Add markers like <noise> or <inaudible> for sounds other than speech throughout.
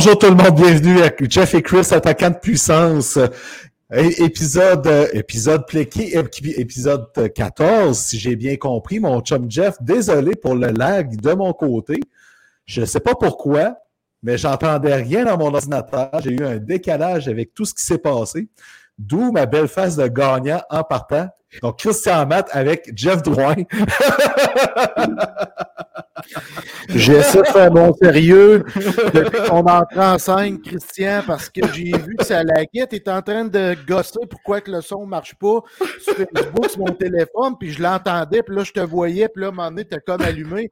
Bonjour tout le monde, bienvenue à Jeff et Chris, attaquant de puissance. Épisode, épisode pléqué, épisode 14, si j'ai bien compris, mon chum Jeff. Désolé pour le lag de mon côté. Je ne sais pas pourquoi, mais j'entendais rien dans mon ordinateur. J'ai eu un décalage avec tout ce qui s'est passé. D'où ma belle face de gagnant en partant. Donc, Christian Matt avec Jeff Drouin. <laughs> J'essaie de faire mon sérieux depuis qu'on entre en scène, Christian, parce que j'ai vu que ça laguait. Tu es en train de gosser pourquoi que le son ne marche pas sur Facebook, sur mon téléphone, puis je l'entendais, puis là, je te voyais, puis là, à un moment donné, tu comme allumé.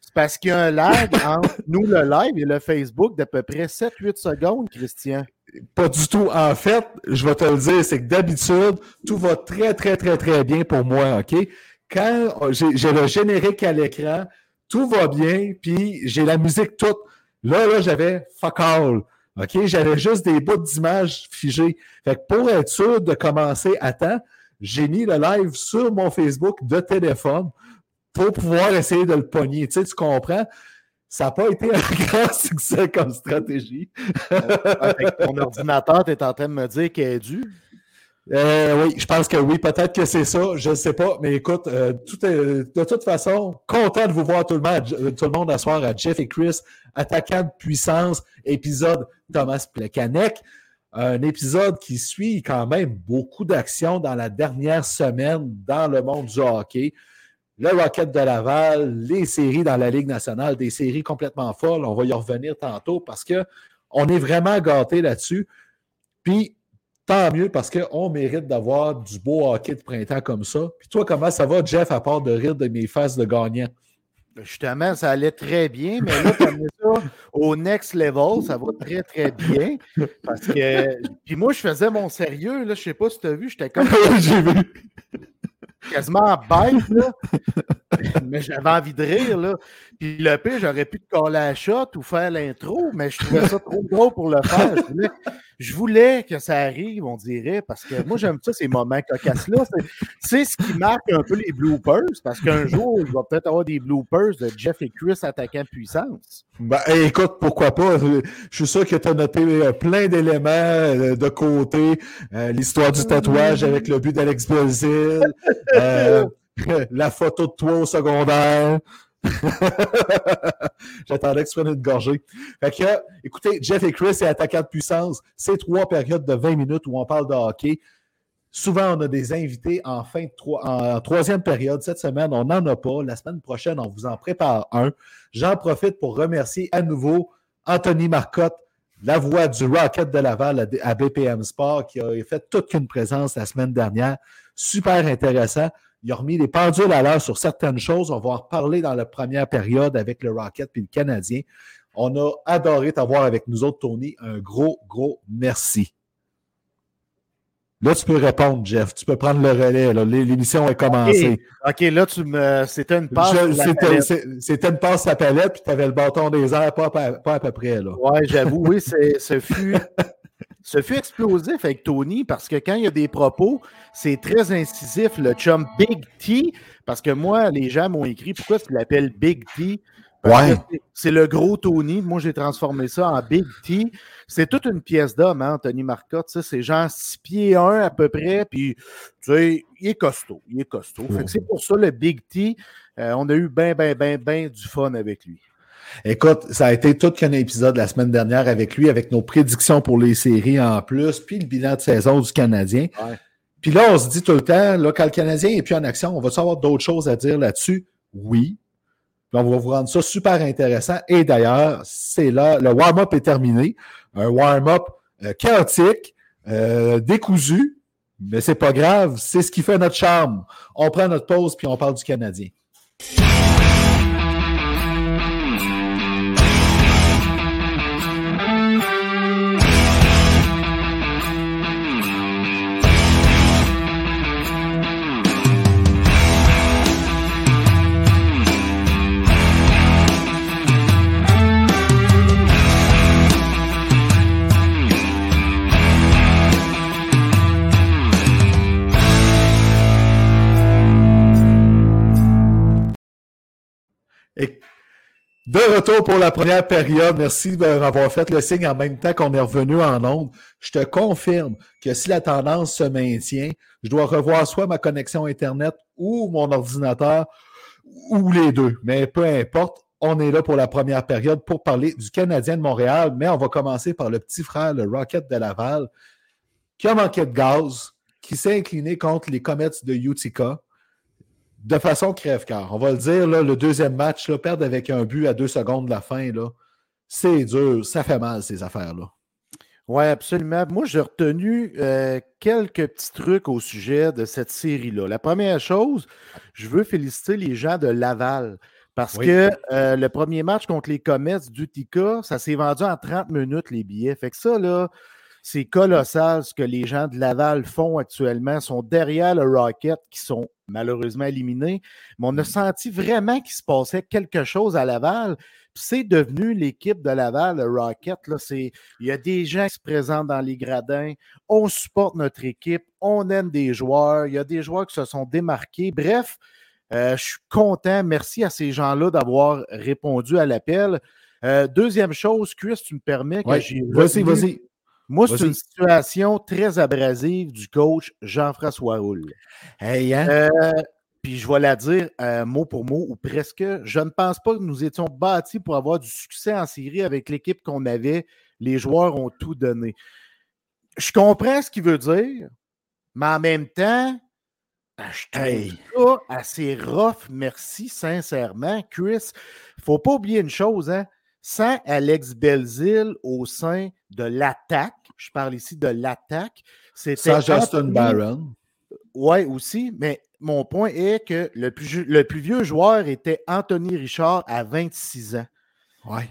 C'est parce qu'il y a un lag entre nous, le live, et le Facebook d'à peu près 7-8 secondes, Christian. Pas du tout. En fait, je vais te le dire, c'est que d'habitude, tout va très, très, très, très bien pour moi, OK? Quand j'ai le générique à l'écran, tout va bien, puis j'ai la musique toute. Là, là, j'avais fuck all. OK? J'avais juste des bouts d'images figées. Fait que pour être sûr de commencer à temps, j'ai mis le live sur mon Facebook de téléphone pour pouvoir essayer de le pogner. Tu tu comprends? Ça n'a pas été un <laughs> grand succès comme stratégie. ton ordinateur, tu es en train de me dire qu'il est dû? Euh, oui, je pense que oui. Peut-être que c'est ça. Je ne sais pas. Mais écoute, euh, tout est, de toute façon, content de vous voir tout le monde, euh, tout le monde à soir à Jeff et Chris, attaquant de puissance, épisode Thomas Plekanec. Un épisode qui suit quand même beaucoup d'actions dans la dernière semaine dans le monde du hockey. Le Rocket de Laval, les séries dans la Ligue nationale, des séries complètement folles. On va y revenir tantôt parce qu'on est vraiment gâtés là-dessus. Puis tant mieux parce qu'on mérite d'avoir du beau hockey de printemps comme ça. Puis toi, comment ça va, Jeff, à part de rire de mes faces de gagnant? Justement, ça allait très bien, mais là, tu as mis ça au next level, ça va très, très bien. Parce que. Puis moi, je faisais mon sérieux, là, je sais pas si tu as vu, j'étais comme. <laughs> J'ai vu. Quasiment bête, là. <laughs> mais j'avais envie de rire, là. Puis le pire, j'aurais pu te coller la shot ou faire l'intro, mais je trouvais ça trop gros pour le faire. Je voulais, que ça arrive, on dirait, parce que moi, j'aime ça, ces moments cocasses-là. C'est ce qui marque un peu les bloopers, parce qu'un jour, il va peut-être avoir des bloopers de Jeff et Chris attaquant puissance. Ben, écoute, pourquoi pas? Je suis sûr que tu as noté euh, plein d'éléments euh, de côté. Euh, l'histoire du tatouage avec le but d'Alex Brazil, la photo de toi au secondaire. <laughs> J'attendais que tu prennes une gorgée. Fait que, écoutez, Jeff et Chris, c'est attaquant de puissance. C'est trois périodes de 20 minutes où on parle de hockey. Souvent, on a des invités en fin en troisième période. Cette semaine, on n'en a pas. La semaine prochaine, on vous en prépare un. J'en profite pour remercier à nouveau Anthony Marcotte, la voix du Rocket de Laval à BPM Sport, qui a fait toute une présence la semaine dernière. Super intéressant. Il a remis les pendules à l'heure sur certaines choses. On va en reparler dans la première période avec le Rocket puis le Canadien. On a adoré t'avoir avec nous autres, Tony. Un gros, gros merci. Là, tu peux répondre, Jeff. Tu peux prendre le relais. L'émission est commencée. OK, là, tu me... c'était une passe. C'était une passe à palette, puis tu avais le bâton des airs, pas, pas, à peu près. Oui, j'avoue, oui, <laughs> ce fut ce fut explosif avec Tony parce que quand il y a des propos, c'est très incisif, le chum Big T, parce que moi, les gens m'ont écrit pourquoi tu l'appelles Big T? Ouais. C'est le gros Tony. Moi, j'ai transformé ça en Big T. C'est toute une pièce d'homme, hein, Anthony Marcotte. C'est genre 6 pieds 1 à peu près. Puis, tu sais, il est costaud. Il est costaud. C'est pour ça le Big T. Euh, on a eu bien, bien, bien, bien du fun avec lui. Écoute, ça a été tout qu'un épisode la semaine dernière avec lui, avec nos prédictions pour les séries en plus, puis le bilan de saison du Canadien. Puis là, on se dit tout le temps, là, quand le Canadien n'est plus en action, on va savoir d'autres choses à dire là-dessus? Oui. On va vous rendre ça super intéressant. Et d'ailleurs, c'est là, le warm-up est terminé. Un warm-up euh, chaotique, euh, décousu, mais c'est pas grave, c'est ce qui fait notre charme. On prend notre pause puis on parle du Canadien. De retour pour la première période. Merci d'avoir fait le signe en même temps qu'on est revenu en ondes. Je te confirme que si la tendance se maintient, je dois revoir soit ma connexion Internet ou mon ordinateur ou les deux. Mais peu importe, on est là pour la première période pour parler du Canadien de Montréal. Mais on va commencer par le petit frère, le Rocket de Laval, qui a manqué de gaz, qui s'est incliné contre les Comets de Utica de façon crève-cœur. On va le dire, le deuxième match, là, perdre avec un but à deux secondes de la fin, c'est dur, ça fait mal, ces affaires-là. Oui, absolument. Moi, j'ai retenu euh, quelques petits trucs au sujet de cette série-là. La première chose, je veux féliciter les gens de Laval. Parce que euh, le premier match contre les Comets d'Utica, ça s'est vendu en 30 minutes, les billets. Fait que ça, là, c'est colossal ce que les gens de Laval font actuellement. Ils sont derrière le Rocket, qui sont malheureusement éliminés. Mais on a senti vraiment qu'il se passait quelque chose à Laval. C'est devenu l'équipe de Laval, le Rocket. Là, il y a des gens qui se présentent dans les gradins. On supporte notre équipe. On aime des joueurs. Il y a des joueurs qui se sont démarqués. Bref, euh, je suis content. Merci à ces gens-là d'avoir répondu à l'appel. Euh, deuxième chose, Chris, tu me permets que j'ai. Vas-y, vas-y. Moi, c'est une situation très abrasive du coach Jean-François Roule. Hey, hein? Euh, puis je vais la dire euh, mot pour mot ou presque. Je ne pense pas que nous étions bâtis pour avoir du succès en série avec l'équipe qu'on avait. Les joueurs ont tout donné. Je comprends ce qu'il veut dire, mais en même temps, je trouve ça assez rough, merci sincèrement. Chris, il ne faut pas oublier une chose, hein? Sans Alex Belzil au sein de l'attaque, je parle ici de l'attaque, c'était. Sans Justin Barron. Oui, aussi, mais mon point est que le plus, le plus vieux joueur était Anthony Richard à 26 ans. Oui.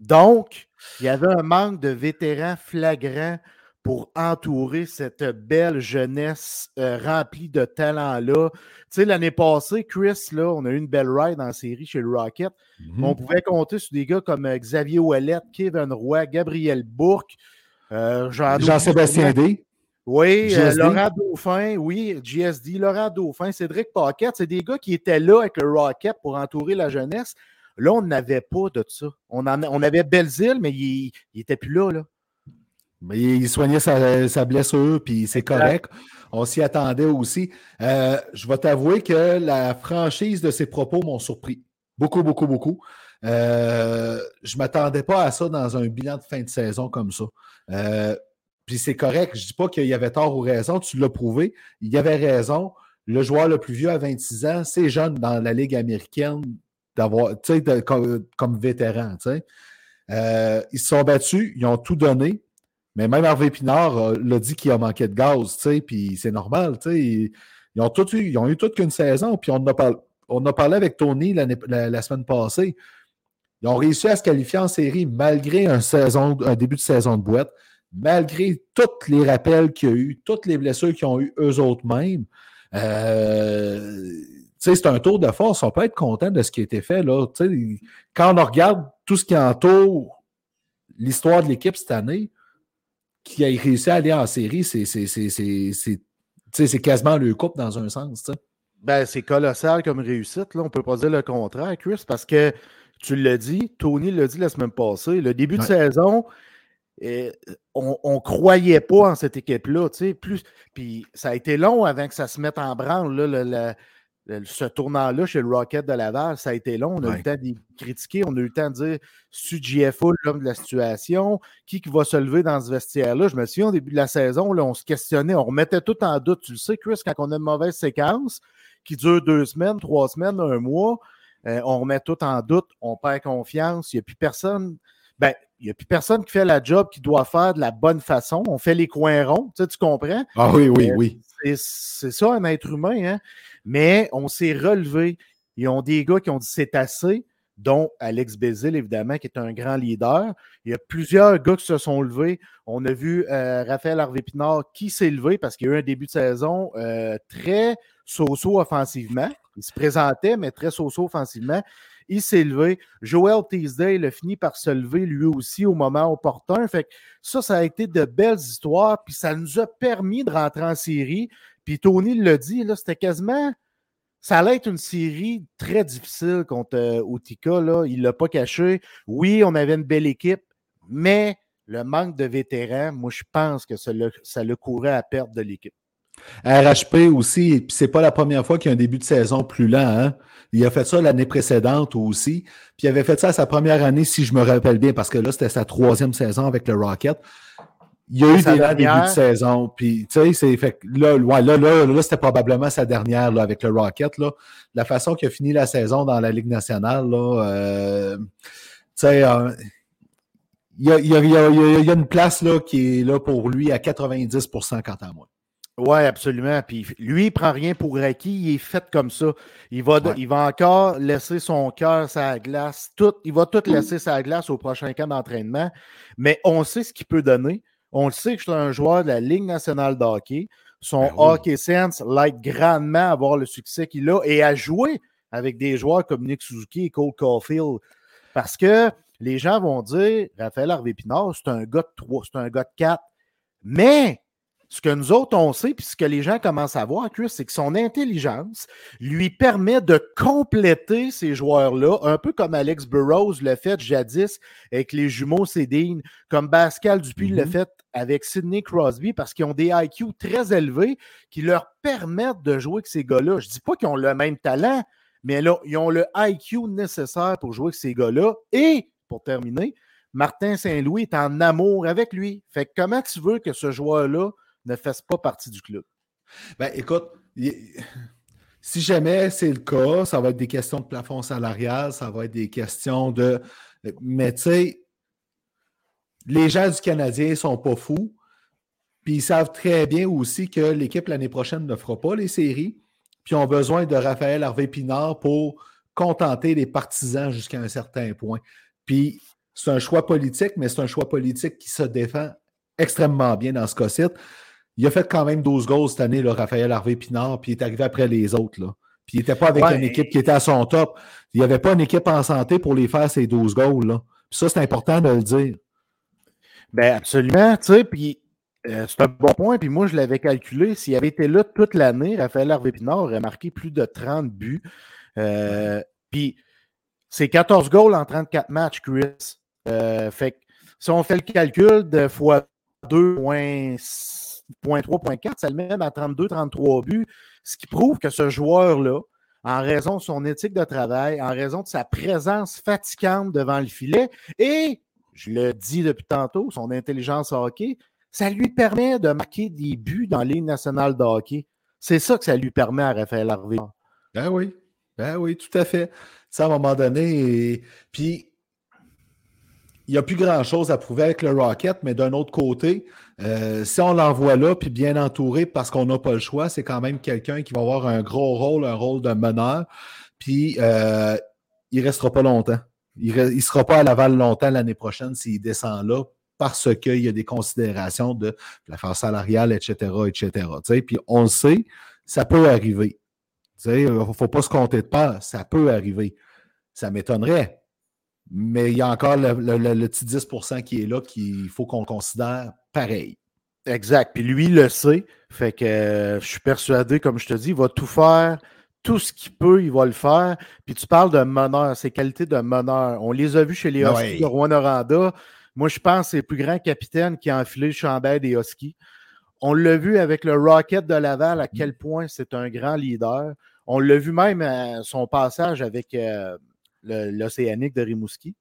Donc, il y avait un manque de vétérans flagrants pour entourer cette belle jeunesse euh, remplie de talents-là. Tu sais, l'année passée, Chris, là, on a eu une belle ride en série chez le Rocket. Mhm. On pouvait compter sur des gars comme euh, Xavier Ouellet, Kevin Roy, Gabriel Bourque, euh, Jean-Sébastien D. Oui, Laurent Dauphin, oui, GSD, Laurent Dauphin, Cédric Paquette, c'est des gars qui étaient là avec le Rocket pour entourer la jeunesse. Là, on n'avait pas de ça. On, on avait Belzile, mais il n'était plus là, là. Mais il soignait sa, blessure, puis c'est correct. On s'y attendait aussi. Euh, je vais t'avouer que la franchise de ses propos m'ont surpris. Beaucoup, beaucoup, beaucoup. Euh, je ne m'attendais pas à ça dans un bilan de fin de saison comme ça. Euh, puis c'est correct. Je ne dis pas qu'il y avait tort ou raison. Tu l'as prouvé. Il y avait raison. Le joueur le plus vieux à 26 ans, c'est jeune dans la Ligue américaine d'avoir, tu sais, comme, comme, vétéran. ils se sont battus, ils ont tout donné. Mais même Hervé Pinard euh, l'a dit qu'il a manqué de gaz, puis c'est normal, sais. Ils, ont eu, ils ont eu toute qu'une saison, puis on a, parlé, avec Tony la, semaine passée. Ils ont réussi à se qualifier en série malgré un, saison, un début de saison de boîte, malgré tous les rappels qu'il y a eu, toutes les blessures qu'ils ont eu eux autres mêmes. Euh, c'est un tour de force. On peut être content de ce qui a été fait. Là. Quand on regarde tout ce qui entoure l'histoire de l'équipe cette année, qui a réussi à aller en série, c'est quasiment le couple dans un sens. Ben, c'est colossal comme réussite. Là. On ne peut pas dire le contraire, Chris, parce que tu l'as dit, Tony l'a dit la semaine passée, le début de saison, eh, on ne croyait pas en cette équipe-là. Plus, puis ça a été long avant que ça se mette en branle. Là, ce tournant-là chez le Rocket de Laval, ça a été long. On a eu le temps d'y critiquer, on a eu le temps de dire su GFO l'homme de la situation, qui, qui va se lever dans ce vestiaire-là? Je me souviens au début de la saison, là, on se questionnait, on remettait tout en doute. Tu le sais, Chris, quand on a une mauvaise séquence qui dure deux semaines, trois semaines, un mois, euh, on remet tout en doute, on perd confiance, il n'y a plus personne. Ben, n'y a plus personne qui fait la job qu'il doit faire de la bonne façon. On fait les coins ronds, tu, sais, tu comprends? Ah oui, oui, euh, oui. C'est ça, un être humain, hein? Mais on s'est relevé. Ils ont des gars qui ont dit c'est assez, dont Alex Bézil, évidemment, qui est un grand leader. Il y a plusieurs gars qui se sont levés. On a vu euh, Raphaël Harvey-Pinard qui s'est levé parce qu'il y a eu un début de saison très so-so offensivement. Il se présentait, mais très so-so offensivement. Il s'est levé. Joel Teasdale a fini par se lever lui aussi au moment opportun. Fait que ça, ça a été de belles histoires. Puis ça nous a permis de rentrer en série. Puis Tony l'a dit, là, c'était quasiment. Ça allait être une série très difficile contre euh, Là. Il ne l'a pas caché. Oui, on avait une belle équipe, mais le manque de vétérans, moi, je pense que ça le, ça le courait à perdre de l'équipe. RHP aussi, puis c'est pas la première fois qu'il y a un début de saison plus lent. Hein? Il a fait ça l'année précédente aussi. Puis il avait fait ça sa première année, si je me rappelle bien, parce que là, c'était sa troisième saison avec le Rocket. Il y a eu des lents débuts de saison. Puis, tu sais, c'est fait là, là, là, là, c'était probablement sa dernière là, avec le Rocket. Là. La façon qu'il a fini la saison dans la Ligue nationale, là, euh, tu sais, euh, il y, a, y, a, y, a, une place là, qui est là pour lui à 90% quant à moi. Oui, absolument. Puis lui, il prend rien pour acquis. Il est fait comme ça. Il va, il va encore laisser son cœur sa glace. Tout, il va tout laisser sa glace au prochain camp d'entraînement. Mais on sait ce qu'il peut donner. On le sait que c'est un joueur de la Ligue nationale de hockey. Son ben hockey sense l'aide grandement à avoir le succès qu'il a et à jouer avec des joueurs comme Nick Suzuki et Cole Caulfield. Parce que les gens vont dire Raphaël Harvey-Pinard, c'est un gars de 3, c'est un gars de 4. Mais ce que nous autres, on sait, puis ce que les gens commencent à voir, Chris, c'est que son intelligence lui permet de compléter ces joueurs-là, un peu comme Alex Burrows l'a fait jadis avec les jumeaux Cédine, comme Pascal Dupuis l'a mm-hmm. fait avec Sidney Crosby, parce qu'ils ont des IQ très élevés qui leur permettent de jouer avec ces gars-là. Je ne dis pas qu'ils ont le même talent, mais là, ils ont le IQ nécessaire pour jouer avec ces gars-là. Et, pour terminer, Martin Saint-Louis est en amour avec lui. Fait que comment tu veux que ce joueur-là ne fasse pas partie du club. Ben, écoute, si jamais c'est le cas, ça va être des questions de plafond salarial, ça va être des questions de. Mais tu sais, les gens du Canadien ne sont pas fous. Puis ils savent très bien aussi que l'équipe l'année prochaine ne fera pas les séries. Puis ont besoin de Raphaël Harvey-Pinard pour contenter les partisans jusqu'à un certain point. Puis c'est un choix politique, mais c'est un choix politique qui se défend extrêmement bien dans ce cas-ci. Il a fait quand même 12 goals cette année, là, Raphaël Harvey-Pinard, puis il est arrivé après les autres. Là. Puis il n'était pas avec une équipe qui était à son top. Il n'y avait pas une équipe en santé pour les faire, ces 12 goals. Là. Puis ça, c'est important de le dire. Ben absolument, tu sais, puis euh, c'est un bon point. Puis moi, je l'avais calculé. S'il avait été là toute l'année, Raphaël Harvey-Pinard aurait marqué plus de 30 buts. Euh, puis c'est 14 goals en 34 matchs, Chris. Euh, fait que si on fait le calcul de fois 2,6 0.3, ça le met à 32, 33 buts, ce qui prouve que ce joueur-là, en raison de son éthique de travail, en raison de sa présence fatigante devant le filet et, je le dis depuis tantôt, son intelligence hockey, ça lui permet de marquer des buts dans les nationales de hockey. C'est ça que ça lui permet à Raphaël Harvey. Ben oui, ben oui, tout à fait. Ça, à un moment donné, puis il n'y a plus grand-chose à prouver avec le Rocket, mais d'un autre côté, euh, si on l'envoie là, puis bien entouré parce qu'on n'a pas le choix, c'est quand même quelqu'un qui va avoir un gros rôle, un rôle de meneur, puis euh, il ne restera pas longtemps. Il ne sera pas à Laval longtemps l'année prochaine s'il descend là parce qu'il y a des considérations de l'affaire salariale, etc., etc. Puis on le sait, ça peut arriver. Il ne faut pas se compter de peur, ça peut arriver. Ça m'étonnerait, mais il y a encore le, petit 10% qui est là qu'il faut qu'on considère pareil. Exact. Puis lui, il le sait. Fait que euh, je suis persuadé, comme je te dis, il va tout faire, tout ce qu'il peut, il va le faire. Puis tu parles de meneur, ses qualités de meneur. On les a vus chez les Ben Huskies ouais. de Rwanda. Moi, je pense que c'est le plus grand capitaine qui a enfilé le chandail des Huskies. On l'a vu avec le Rocket de Laval à quel point c'est un grand leader. On l'a vu même à son passage avec euh, l'Océanique de Rimouski.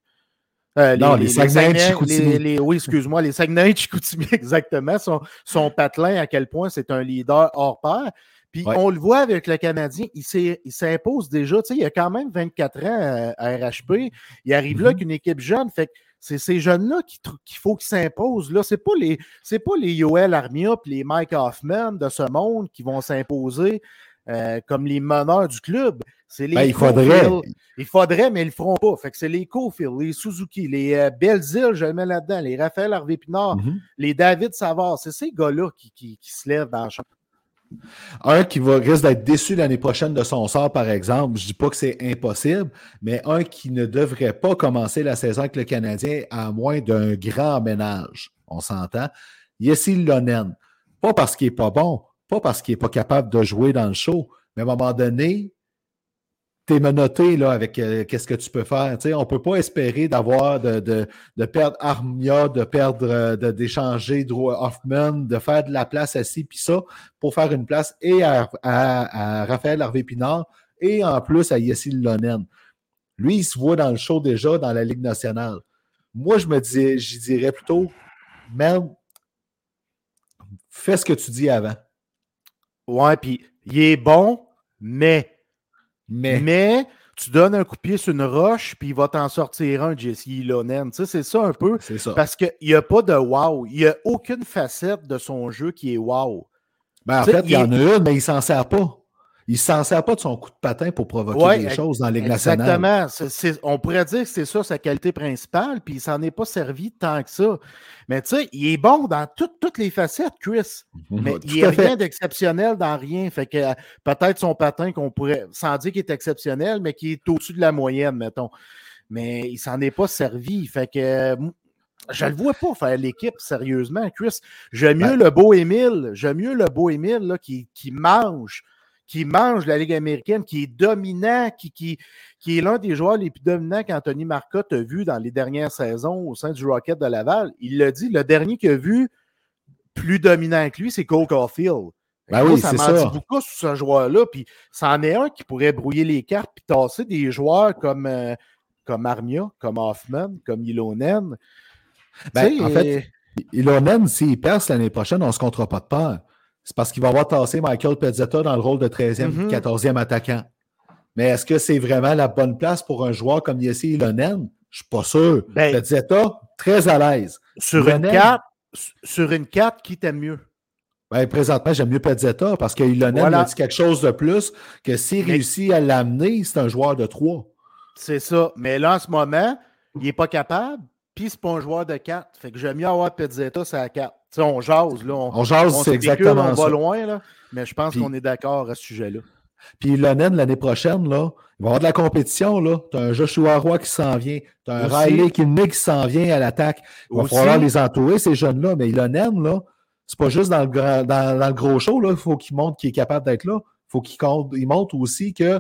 Euh, Non, les Saguenay- Chicoutimi. les- les- oui, excuse-moi, les Saguenay <laughs> Chicoutimi, exactement. Son, son patelin, à quel point c'est un leader hors pair. Puis Ouais. on le voit avec le Canadien, il s'impose déjà. Tu sais, il a quand même 24 ans à, à RHP. Il arrive là Mhm. avec une équipe jeune. Fait que c'est ces jeunes-là qu'il faut qu'ils s'imposent. Là, c'est pas les c'est pas les Yoel Armia puis les Mike Hoffman de ce monde qui vont s'imposer euh, comme les meneurs du club. C'est les Ben, il faudrait. Il faudrait, mais ils le feront pas. Fait que c'est les Cofield, les Suzuki, les euh, Belzile, je le mets là-dedans, les Raphaël Harvey Pinard, Mhm. les David Savard. C'est ces gars-là qui, qui- qui se lèvent dans le champ. Un qui va, risque d'être déçu l'année prochaine de son sort, par exemple. Je dis pas que c'est impossible, mais un qui ne devrait pas commencer la saison avec le Canadien à moins d'un grand ménage. On s'entend. Yessi Lonen. Pas parce qu'il n'est pas bon, pas parce qu'il n'est pas capable de jouer dans le show, mais à un moment donné, tu es menotté là, avec euh, qu'est-ce que tu peux faire. Tu sais, on ne peut pas espérer d'avoir de, de, de perdre Armia, de perdre, euh, d'échanger Drew Hoffman, de faire de la place assis, puis ça, pour faire une place et à, à- à Raphaël Harvey Pinard et en plus à Yessi Lonen. Lui, il se voit dans le show déjà dans la Ligue nationale. Moi, je me dis, j'y dirais plutôt, man, fais ce que tu dis avant. Ouais, puis il est bon, mais, Mais, mais tu donnes un coup de pied sur une roche, puis il va t'en sortir un, Jesse Lonen. Tu sais, c'est ça un peu. c'est ça. Parce qu'il n'y a pas de wow. Il n'y a aucune facette de son jeu qui est wow. Ben, en tu sais, fait, il y en a une, mais il s'en sert pas. Il s'en sert pas de son coup de patin pour provoquer Ouais, des choses dans Ligue nationale. Exactement. On pourrait dire que c'est ça sa qualité principale, puis il s'en est pas servi tant que ça. Mais tu sais, il est bon dans toutes- toutes les facettes, Chris. Mais Mhm. Tout il n'y a rien d'exceptionnel dans rien. Fait que euh, peut-être son patin qu'on pourrait, sans dire qu'il est exceptionnel, mais qui est au-dessus de la moyenne, mettons. Mais il s'en est pas servi. Fait que euh, je le vois pas faire l'équipe, sérieusement, Chris. J'aime mieux Ben- le beau Émile. J'aime mieux le beau Émile là, qui, qui mange, qui mange la Ligue américaine, qui est dominant, qui, qui, qui est l'un des joueurs les plus dominants qu'Anthony Marcotte a vu dans les dernières saisons au sein du Rocket de Laval. Il l'a dit, le dernier qu'il a vu plus dominant que lui, c'est Cole Caulfield. Ben oui, ça c'est m'en dit beaucoup sur ce joueur-là. Puis, c'en est un qui pourrait brouiller les cartes puis tasser des joueurs comme, euh, comme Armia, comme Hoffman, comme Ilonen. Ben, en fait, Ilonen, s'il perce l'année prochaine, on ne se comptera pas de peur. C'est parce qu'il va avoir tassé Michael Pezzetta dans le rôle de 13e, Mhm. 14e attaquant. Mais est-ce que c'est vraiment la bonne place pour un joueur comme Yessi Ilonen? Je ne suis pas sûr. Ben- Pezzetta, très à l'aise. sur une 4, sur une 4, qui t'aime mieux? Ben, présentement, j'aime mieux Pezzetta parce que Ilonen Voilà. a dit quelque chose de plus que s'il réussit à l'amener, c'est un joueur de 3. C'est ça. Mais là, en ce moment, il n'est pas capable, puis c'est pas un joueur de 4. Fait que j'aime mieux avoir Pezzetta, c'est à 4. Tu sais, on jase, là. On, On jase, c'est exactement on va ça. loin, là. Mais je pense Puis- qu'on est d'accord à ce sujet-là. Puis Ilonen, l'année prochaine, là, il va y avoir de la compétition. là. Tu as un Joshua Roy qui s'en vient. Tu as un Aussi. Riley Kidney qui s'en vient à l'attaque. Il va Aussi. falloir les entourer, ces jeunes-là. Mais Ilonen, là, c'est pas juste dans le, grand- dans, dans le gros show. là. Il faut qu'il montre qu'il est capable d'être là. Il faut qu'il montre aussi que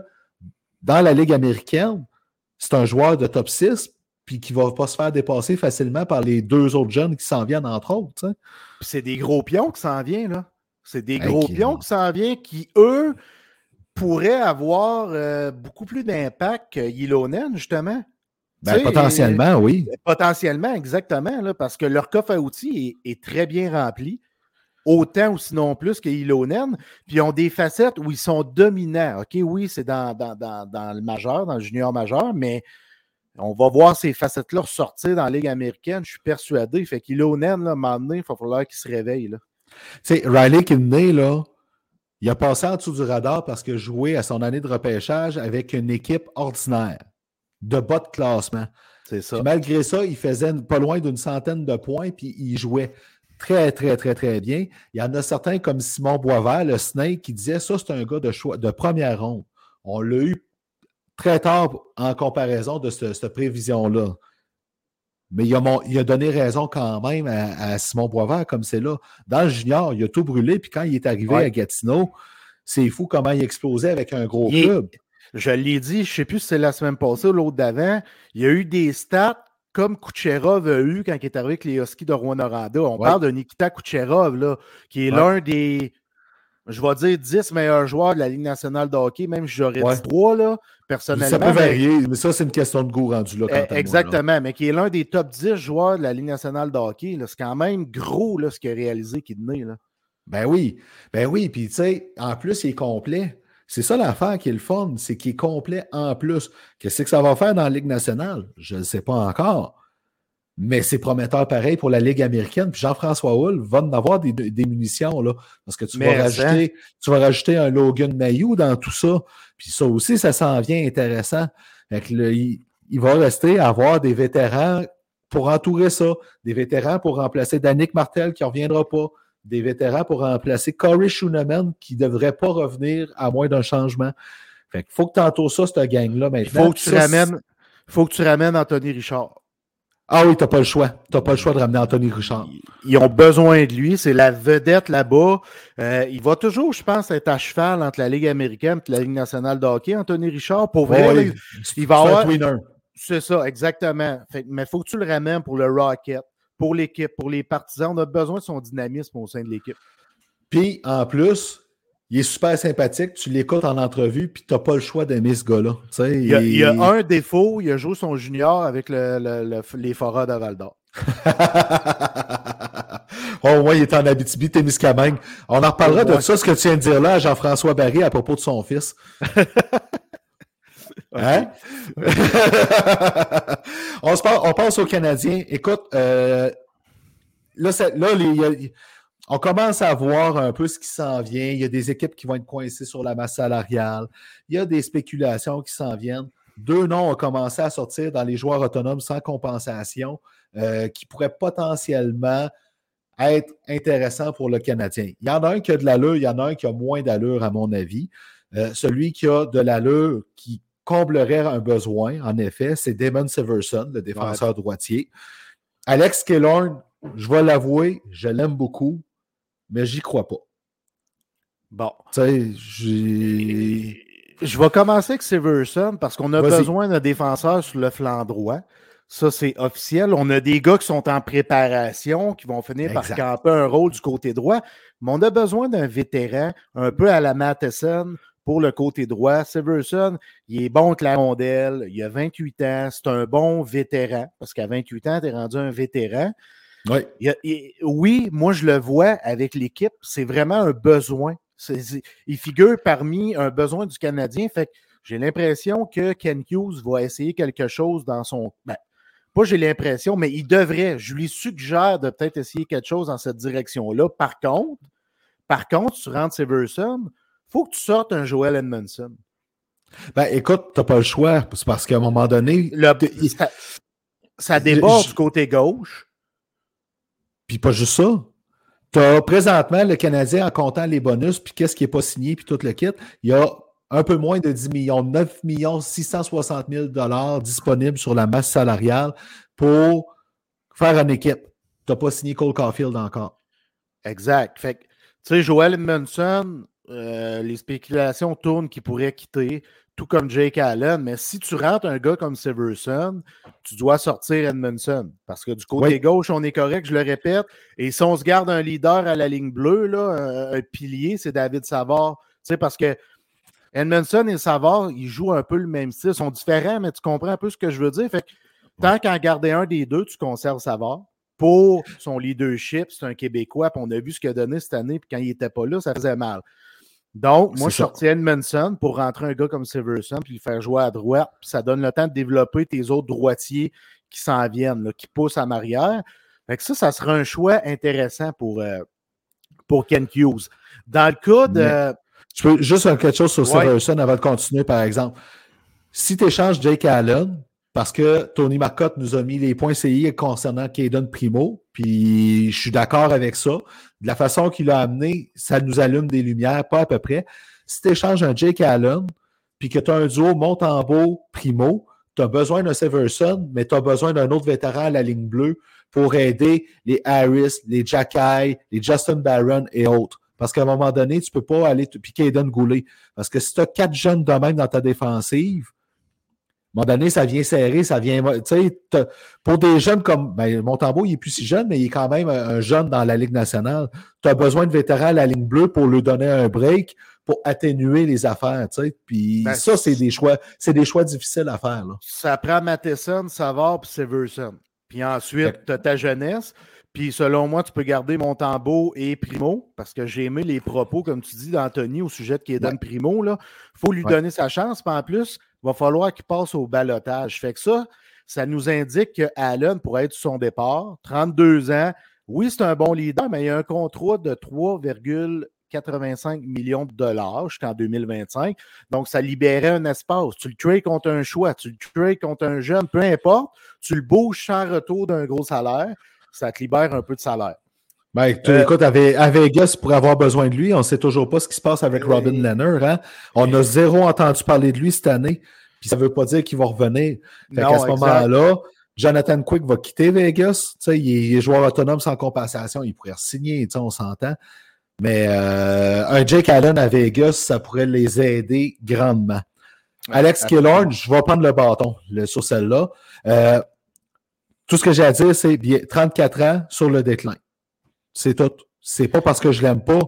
dans la Ligue américaine, c'est un joueur de top 6 puis qui va pas se faire dépasser facilement par les deux autres jeunes qui s'en viennent, entre autres. c'est des gros pions qui s'en viennent, là. C'est des Hey, gros pions qui s'en viennent qui, eux, pourraient avoir euh, beaucoup plus d'impact que Ilonen, justement. Ben, potentiellement, oui. Potentiellement, exactement, là, parce que leur coffre à outils est, est très bien rempli, autant ou sinon plus que Ilonen, puis ils ont des facettes où ils sont dominants. OK, oui, c'est dans, dans, dans- dans le majeur, dans le junior majeur, mais on va voir ces facettes-là ressortir dans la Ligue américaine, je suis persuadé. Fait qu'Ilonen, là, à un moment donné, il va falloir qu'il se réveille. Là. Tu sais, Riley Kidney, là, il a passé en dessous du radar parce que joué à son année de repêchage avec une équipe ordinaire, de bas de classement. C'est ça. Puis malgré ça, il faisait pas loin d'une centaine de points, puis il jouait très, très, très, très bien. Il y en a certains comme Simon Boisvert, le Snake, qui disait ça, c'est un gars de, choix, de première ronde. On l'a eu très tard en comparaison de ce- cette prévision-là. Mais il a, mon- il a donné raison quand même à, à Simon Boisvert, comme c'est là. Dans le junior, il a tout brûlé, puis quand il est arrivé Ouais. à Gatineau, C'est fou comment il explosait avec un gros club. Je l'ai dit, je ne sais plus si c'est la semaine passée ou l'autre d'avant, il y a eu des stats comme Kucherov a eu quand il est arrivé avec les Huskies de rouen On parle de Nikita Kucherov, là, qui est l'un des, je vais dire, 10 meilleurs joueurs de la Ligue nationale de hockey, même si j'aurais dit 3, là, personnellement. Ça peut varier, mais ça, c'est une question de goût rendu là. Eh, exactement, mais qui est l'un des top 10 joueurs de la Ligue nationale de hockey. C'est quand même gros là, ce qu'il a réalisé Kidney. Là. Ben oui, ben oui, puis tu sais, en plus, il est complet. C'est ça l'affaire qui est le fun, c'est qu'il est complet en plus. Qu'est-ce que ça va faire dans la Ligue nationale? Je ne sais pas encore. Mais c'est prometteur pareil pour la Ligue américaine. Puis Jean-François Hull va en avoir des, munitions, là. Parce que tu vas, rajouter, tu vas rajouter un Logan Mayou dans tout ça. Puis ça aussi, ça s'en vient intéressant. il, va rester à avoir des vétérans pour entourer ça. Des vétérans pour remplacer Danick Martel qui ne reviendra pas des vétérans pour remplacer Corey Schooneman qui ne devrait pas revenir à moins d'un changement. Fait faut que tu entoures ça, cette gang-là maintenant. Il faut que tu ramènes, faut que tu ramènes Anthony Richard. Ah oui, tu n'as pas le choix. Tu n'as pas le choix de ramener Anthony Richard. Ils ont besoin de lui. C'est la vedette là-bas. Euh, il va toujours, je pense, être à cheval entre la Ligue américaine et la Ligue nationale de hockey, Anthony Richard. Pour vrai, il, va avoir. C'est ça, exactement. mais il faut que tu le ramènes pour le Rocket pour l'équipe, pour les partisans. On a besoin de son dynamisme au sein de l'équipe. Puis, en plus, il est super sympathique. Tu l'écoutes en entrevue, puis tu n'as pas le choix d'aimer ce gars-là. Il, y a, un défaut, il a joué son junior avec les forats de Val d'Or. oh, ouais, il est en Abitibi-Témiscamingue. On en reparlera de ça, ce que tu viens de dire là à Jean-François Barry à propos de son fils. <laughs> Hein? <laughs> on, se on passe aux Canadiens. Écoute, euh, là, on commence à voir un peu ce qui s'en vient. Il y a des équipes qui vont être coincées sur la masse salariale. Il y a des spéculations qui s'en viennent. Deux noms ont commencé à sortir dans les joueurs autonomes sans compensation euh, qui pourraient potentiellement être intéressants pour le Canadien. Il y en a un qui a de l'allure, il y en a un qui a moins d'allure, à mon avis. Euh, celui qui a de l'allure, qui comblerait un besoin, en effet, c'est Damon Severson, le défenseur droitier. Alex Killorn, je vais l'avouer, je l'aime beaucoup, mais j'y crois pas. Bon. Tu sais, Je vais commencer avec Severson parce qu'on a besoin d'un défenseur sur le flanc droit. Ça, c'est officiel. On a des gars qui sont en préparation, qui vont finir par camper un rôle du côté droit. Mais on a besoin d'un vétéran, un peu à la Matheson, pour le côté droit. Severson, il est bon avec la rondelle, il a 28 ans, c'est un bon vétéran, parce qu'à 28 ans, tu es rendu un vétéran. Oui. oui, moi je le vois avec l'équipe, c'est vraiment un besoin. il figure parmi un besoin du Canadien. Fait que j'ai l'impression que Ken Hughes va essayer quelque chose dans son. Ben, pas j'ai l'impression, mais il devrait. Je lui suggère de peut-être essayer quelque chose dans cette direction-là. Par contre, par contre, tu rentres Severson, faut que tu sortes un Joel Edmondson. Ben, écoute, tu n'as pas le choix. C'est parce qu'à un moment donné. ça, déborde du côté gauche. Puis pas juste ça. Tu as présentement le Canadien en comptant les bonus, puis qu'est-ce qui n'est pas signé, puis tout le kit. Il y a un peu moins de 10 millions, 9 millions 660 000 dollars disponibles sur la masse salariale pour faire une équipe. Tu n'as pas signé Cole Caulfield encore. Exact. Fait tu sais, Joel Edmondson, euh, les spéculations tournent qu'il pourrait quitter, tout comme Jake Allen. Mais si tu rentres un gars comme Severson, tu dois sortir Edmondson. Parce que du côté gauche, on est correct, je le répète. Et si on se garde un leader à la ligne bleue, là, un, pilier, c'est David Savard. Tu sais, parce que Edmondson et Savard, ils jouent un peu le même style. Ils sont différents, mais tu comprends un peu ce que je veux dire. Fait que tant qu'en garder un des deux, tu conserves Savard pour son leadership. C'est un Québécois, puis on a vu ce qu'il a donné cette année, puis quand il n'était pas là, ça faisait mal. Donc, moi, je sortis Edmondson pour rentrer un gars comme Severson puis le faire jouer à droite. Puis ça donne le temps de développer tes autres droitiers qui s'en viennent, qui poussent en arrière. Fait que ça, ça sera un choix intéressant pour, euh, pour Ken Hughes. Dans le cas de. tu peux juste quelque chose sur Severson avant de continuer, par exemple. Si tu échanges Jake Allen, parce que Tony Marcotte nous a mis les points CI concernant Caden Primo, puis je suis d'accord avec ça. De la façon qu'il a amené, ça nous allume des lumières, pas à peu près. Si tu échanges un Jake Allen, puis que tu as un duo Montembeau Primo, tu as besoin d'un Severson, mais tu as besoin d'un autre vétéran à la ligne bleue pour aider les Harris, les Jacky, les Justin Barron et autres. Parce qu'à un moment donné, tu ne peux pas aller piquer Eden Goulet. Parce que si tu as quatre jeunes de même dans ta défensive, un moment donné, ça vient serrer, ça vient. Tu sais, pour des jeunes comme. Ben, Montembeau, il n'est plus si jeune, mais il est quand même un jeune dans la Ligue nationale. Tu as besoin de vétérans à la ligne bleue pour lui donner un break, pour atténuer les affaires. Tu sais. Puis ben, ça, c'est des choix. C'est des choix difficiles à faire. Là. Ça prend Matheson, Savard puis Severson. Puis ensuite, tu as ta jeunesse. Puis selon moi, tu peux garder Montembeau et Primo, parce que j'ai aimé les propos, comme tu dis, d'Anthony au sujet de Kéden Primo. Il faut lui donner sa chance. Puis en plus, va falloir qu'il passe au balotage. Fait que ça, ça nous indique que Allen pourrait être son départ. 32 ans. Oui, c'est un bon leader, mais il a un contrat de 3,85 millions de dollars jusqu'en 2025. Donc, ça libérait un espace. Tu le trades contre un choix, tu le trades contre un jeune, peu importe. Tu le bouges sans retour d'un gros salaire ça te libère un peu de salaire. Ben, euh, écoute, à, Vegas, pour avoir besoin de lui, on ne sait toujours pas ce qui se passe avec Robin Leonard. Hein? On a zéro entendu parler de lui cette année. Puis ça ne veut pas dire qu'il va revenir. Fait à ce moment-là, Jonathan Quick va quitter Vegas. il est joueur autonome sans compensation. Il pourrait signer, on s'entend. Mais euh, un Jake Allen à Vegas, ça pourrait les aider grandement. Alex Killorn, je vais prendre le bâton sur celle-là. Euh, tout ce que j'ai à dire, c'est 34 ans sur le déclin. C'est tout. C'est pas parce que je l'aime pas,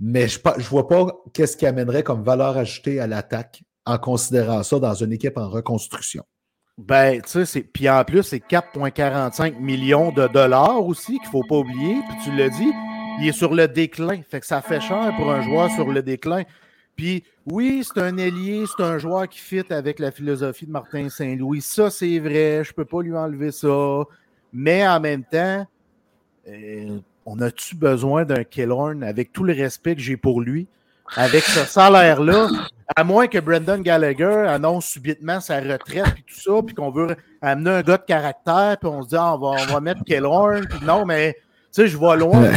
mais je ne vois pas qu'est-ce qui amènerait comme valeur ajoutée à l'attaque en considérant ça dans une équipe en reconstruction. Ben, tu sais, puis en plus, c'est 4,45 millions de dollars aussi qu'il ne faut pas oublier. Puis tu l'as dit, il est sur le déclin. Fait que ça fait cher pour un joueur sur le déclin. Puis oui, c'est un ailier, c'est un joueur qui fit avec la philosophie de Martin Saint-Louis. Ça, c'est vrai, je ne peux pas lui enlever ça. Mais en même temps, euh, on a-tu besoin d'un Killorn? Avec tout le respect que j'ai pour lui? Avec ce salaire-là, à moins que Brendan Gallagher annonce subitement sa retraite et tout ça, puis qu'on veut amener un gars de caractère, puis on se dit ah, on, va, on va mettre Killorn. Non, mais tu sais, je vois loin.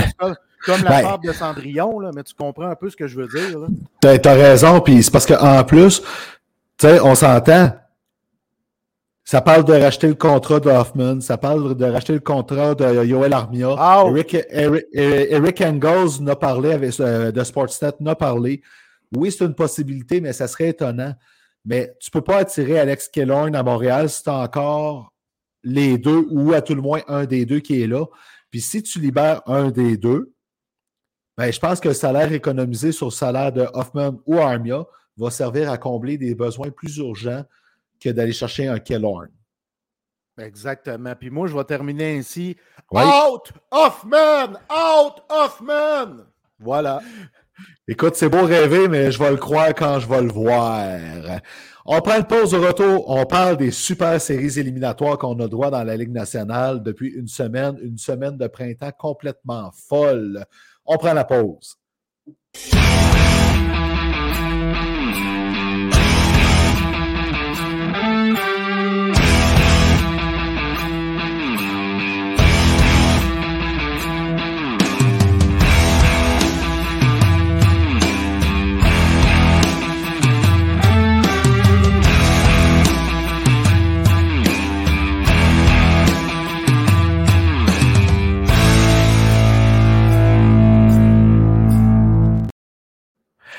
Comme la ben, de Cendrillon, là, mais tu comprends un peu ce que je veux dire. Tu as, raison, puis c'est parce qu'en plus, tu sais, on s'entend. Ça parle de racheter le contrat de Hoffman, ça parle de racheter le contrat de Yoel Armia. Eric, Eric, Engels n'a parlé avec, euh, de Sportsnet, n'a parlé. Oui, c'est une possibilité, mais ça serait étonnant. Mais tu ne peux pas attirer Alex Killorn à Montréal si tu as encore les deux ou à tout le moins un des deux qui est là. Puis si tu libères un des deux, ben, je pense que le salaire économisé sur le salaire de Hoffman ou Armia va servir à combler des besoins plus urgents que d'aller chercher un Kellorn. Exactement. Puis moi, je vais terminer ainsi. Out Hoffman! Out Hoffman! Voilà. Écoute, c'est beau rêver, mais je vais le croire quand je vais le voir. On prend une pause au retour. On parle des super séries éliminatoires qu'on a droit dans la Ligue nationale depuis une semaine, une semaine de printemps complètement folle. On prend la pause.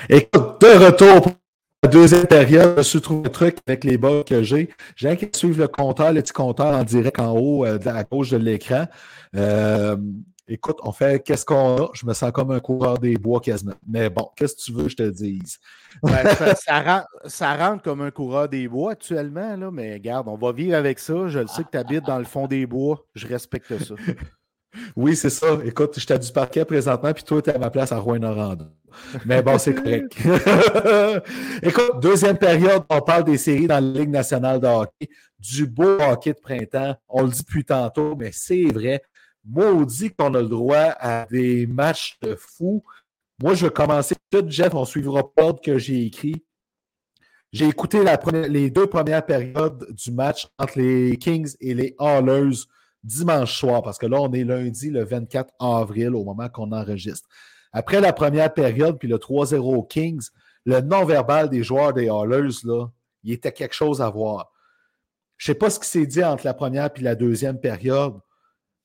Écoute, de retour pour la deuxième période, je suis trouvé un truc avec les bugs que j'ai. J'ai qu'à suivre le compteur, le petit compteur en direct en haut euh, à gauche de l'écran. Euh, écoute, on fait qu'est-ce qu'on a? Je me sens comme un coureur des bois quasiment. Mais bon, qu'est-ce que tu veux que je te dise? <laughs> ça, rentre, comme un coureur des bois actuellement, là, mais regarde, on va vivre avec ça. Je le sais que tu habites dans le fond des bois. Je respecte ça. Oui, c'est ça. Écoute, je suis du parquet présentement, puis toi, tu es à ma place à Rouen-Noranda. Mais bon, c'est correct. <laughs> Écoute, deuxième période, on parle des séries dans la Ligue nationale de hockey, du beau hockey de printemps. On le dit depuis tantôt, mais c'est vrai. Maudit qu'on a le droit à des matchs de fou. Moi, je vais commencer tout, Jeff, on suivra pas que j'ai écrit. J'ai écouté les deux premières périodes du match entre les Kings et les Hallers dimanche soir, parce que là, on est lundi le 24 avril au moment qu'on enregistre. Après la première période, puis le 3-0 Kings, le non-verbal des joueurs des Hallers, là, il était quelque chose à voir. Je ne sais pas ce qui s'est dit entre la première et la deuxième période,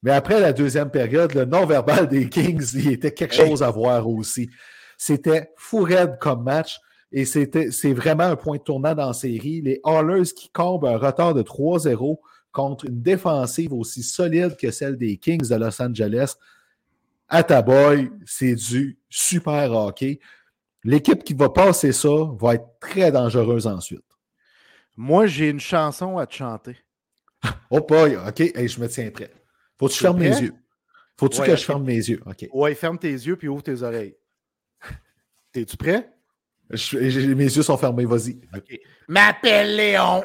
Mais après la deuxième période, le non-verbal des Kings, il était quelque chose à voir aussi. C'était fou raide comme match. Et c'était, c'est vraiment un point tournant dans la série. Les Hallers qui comblent un retard de 3-0 contre une défensive aussi solide que celle des Kings de Los Angeles. À ta boy, c'est du super hockey. L'équipe qui va passer ça va être très dangereuse ensuite. Moi, j'ai une chanson à te chanter. <laughs> oh boy, OK, je me tiens prêt. Faut que tu fermes mes yeux. Faut-tu que je ferme mes yeux? OK. Ouais, ferme tes yeux puis ouvre tes oreilles. <laughs> T'es-tu prêt? Mes yeux sont fermés, vas-y. M'appelle Léon.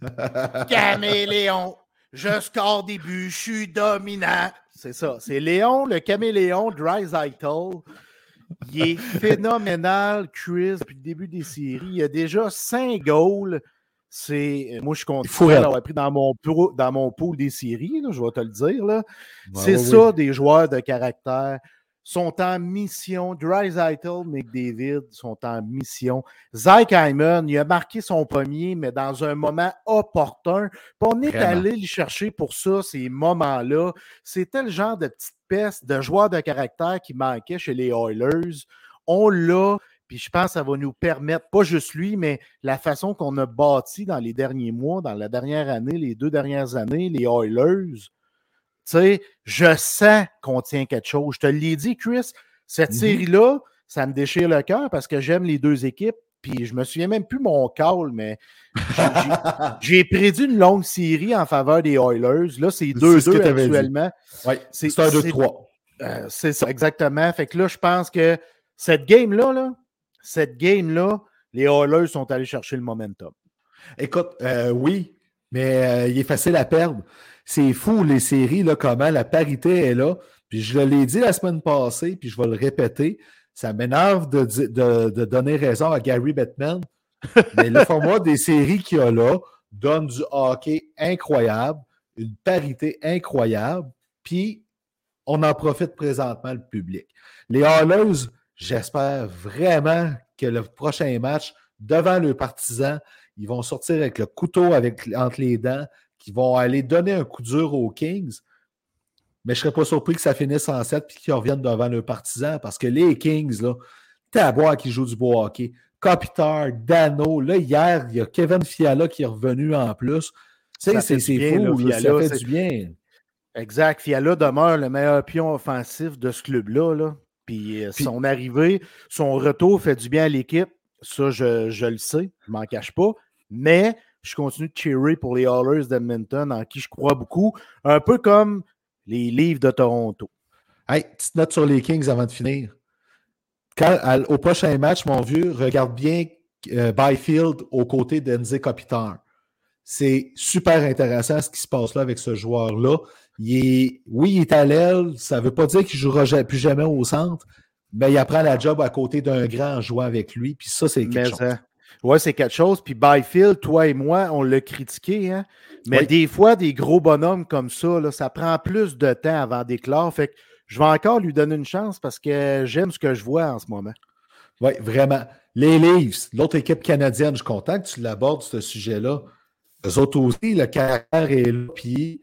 <laughs> Caméléon. Je score des buts, je suis dominant. C'est ça. C'est Léon, le caméléon, Dry Il est <laughs> phénoménal, Chris, depuis le début des séries. Il a déjà 5 goals. C'est, moi, je suis content d'avoir pris dans mon, dans mon pool des séries, je vais te le dire. c'est ça, des joueurs de caractère sont en mission. Dreisaitl, McDavid sont en mission. Zach Hyman, il a marqué son premier, mais dans un moment opportun. on est allé le chercher pour ça, ces moments-là. C'était le genre de petite peste de joueur de caractère qui manquait chez les Oilers. On l'a, puis je pense que ça va nous permettre, pas juste lui, mais la façon qu'on a bâti dans les derniers mois, dans la dernière année, les deux dernières années, les Oilers sais, je sens qu'on tient quelque chose. Je te l'ai dit, Chris, cette mm-hmm. série-là, ça me déchire le cœur parce que j'aime les deux équipes. Puis je me souviens même plus mon call, mais j'ai <laughs> prédit une longue série en faveur des Oilers. Là, c'est 2-2 actuellement. Oui, c'est 1-2-3. Euh, c'est ça, exactement. Fait que là, je pense que cette game-là, là, cette game-là, les Oilers sont allés chercher le momentum. Écoute, euh, oui, mais euh, il est facile à perdre. C'est fou, les séries, là, comment la parité est là. Puis je l'ai dit la semaine passée, puis je vais le répéter. Ça m'énerve de, donner raison à Gary Bettman. <laughs> Mais le format des séries qu'il y a là donne du hockey incroyable, une parité incroyable, puis on en profite présentement, le public. Les Hallers, j'espère vraiment que le prochain match, devant le partisan, ils vont sortir avec le couteau avec, entre les dents, qui vont aller donner un coup dur aux Kings. Mais je ne serais pas surpris que ça finisse en 7 et qu'ils reviennent devant leurs partisans parce que les Kings, là, boire qui jouent du beau hockey. Kopitar, Dano, là, hier, il y a Kevin Fiala qui est revenu en plus. C'est fou, ça fait du bien. Exact. Fiala demeure le meilleur pion offensif de ce club-là. Là. Puis, euh, son arrivée, son retour fait du bien à l'équipe. Ça, je, je, le sais, je ne m'en cache pas. Mais je continue de cheerer pour les Hallers d'Edmonton, en qui je crois beaucoup. Un peu comme les livres de Toronto. Hey, petite note sur les Kings avant de finir. au prochain match, mon vieux, regarde bien euh, Byfield aux côtés d'Enze Kopitar. C'est super intéressant ce qui se passe là avec ce joueur-là. oui, il est à l'aile, ça ne veut pas dire qu'il ne jouera plus jamais au centre, mais il apprend la job à côté d'un grand joueur avec lui. Puis ça, c'est quelque chose. Oui, c'est quelque chose. Puis Byfield, toi et moi, on l'a critiqué. Hein? Mais des fois, des gros bonhommes comme ça, là, ça prend plus de temps avant d'éclore. Fait que je vais encore lui donner une chance parce que j'aime ce que je vois en ce moment. Oui, vraiment. Les Leafs, l'autre équipe canadienne, je suis content que tu l'abordes, ce sujet-là. Eux autres aussi, le caractère est là. Puis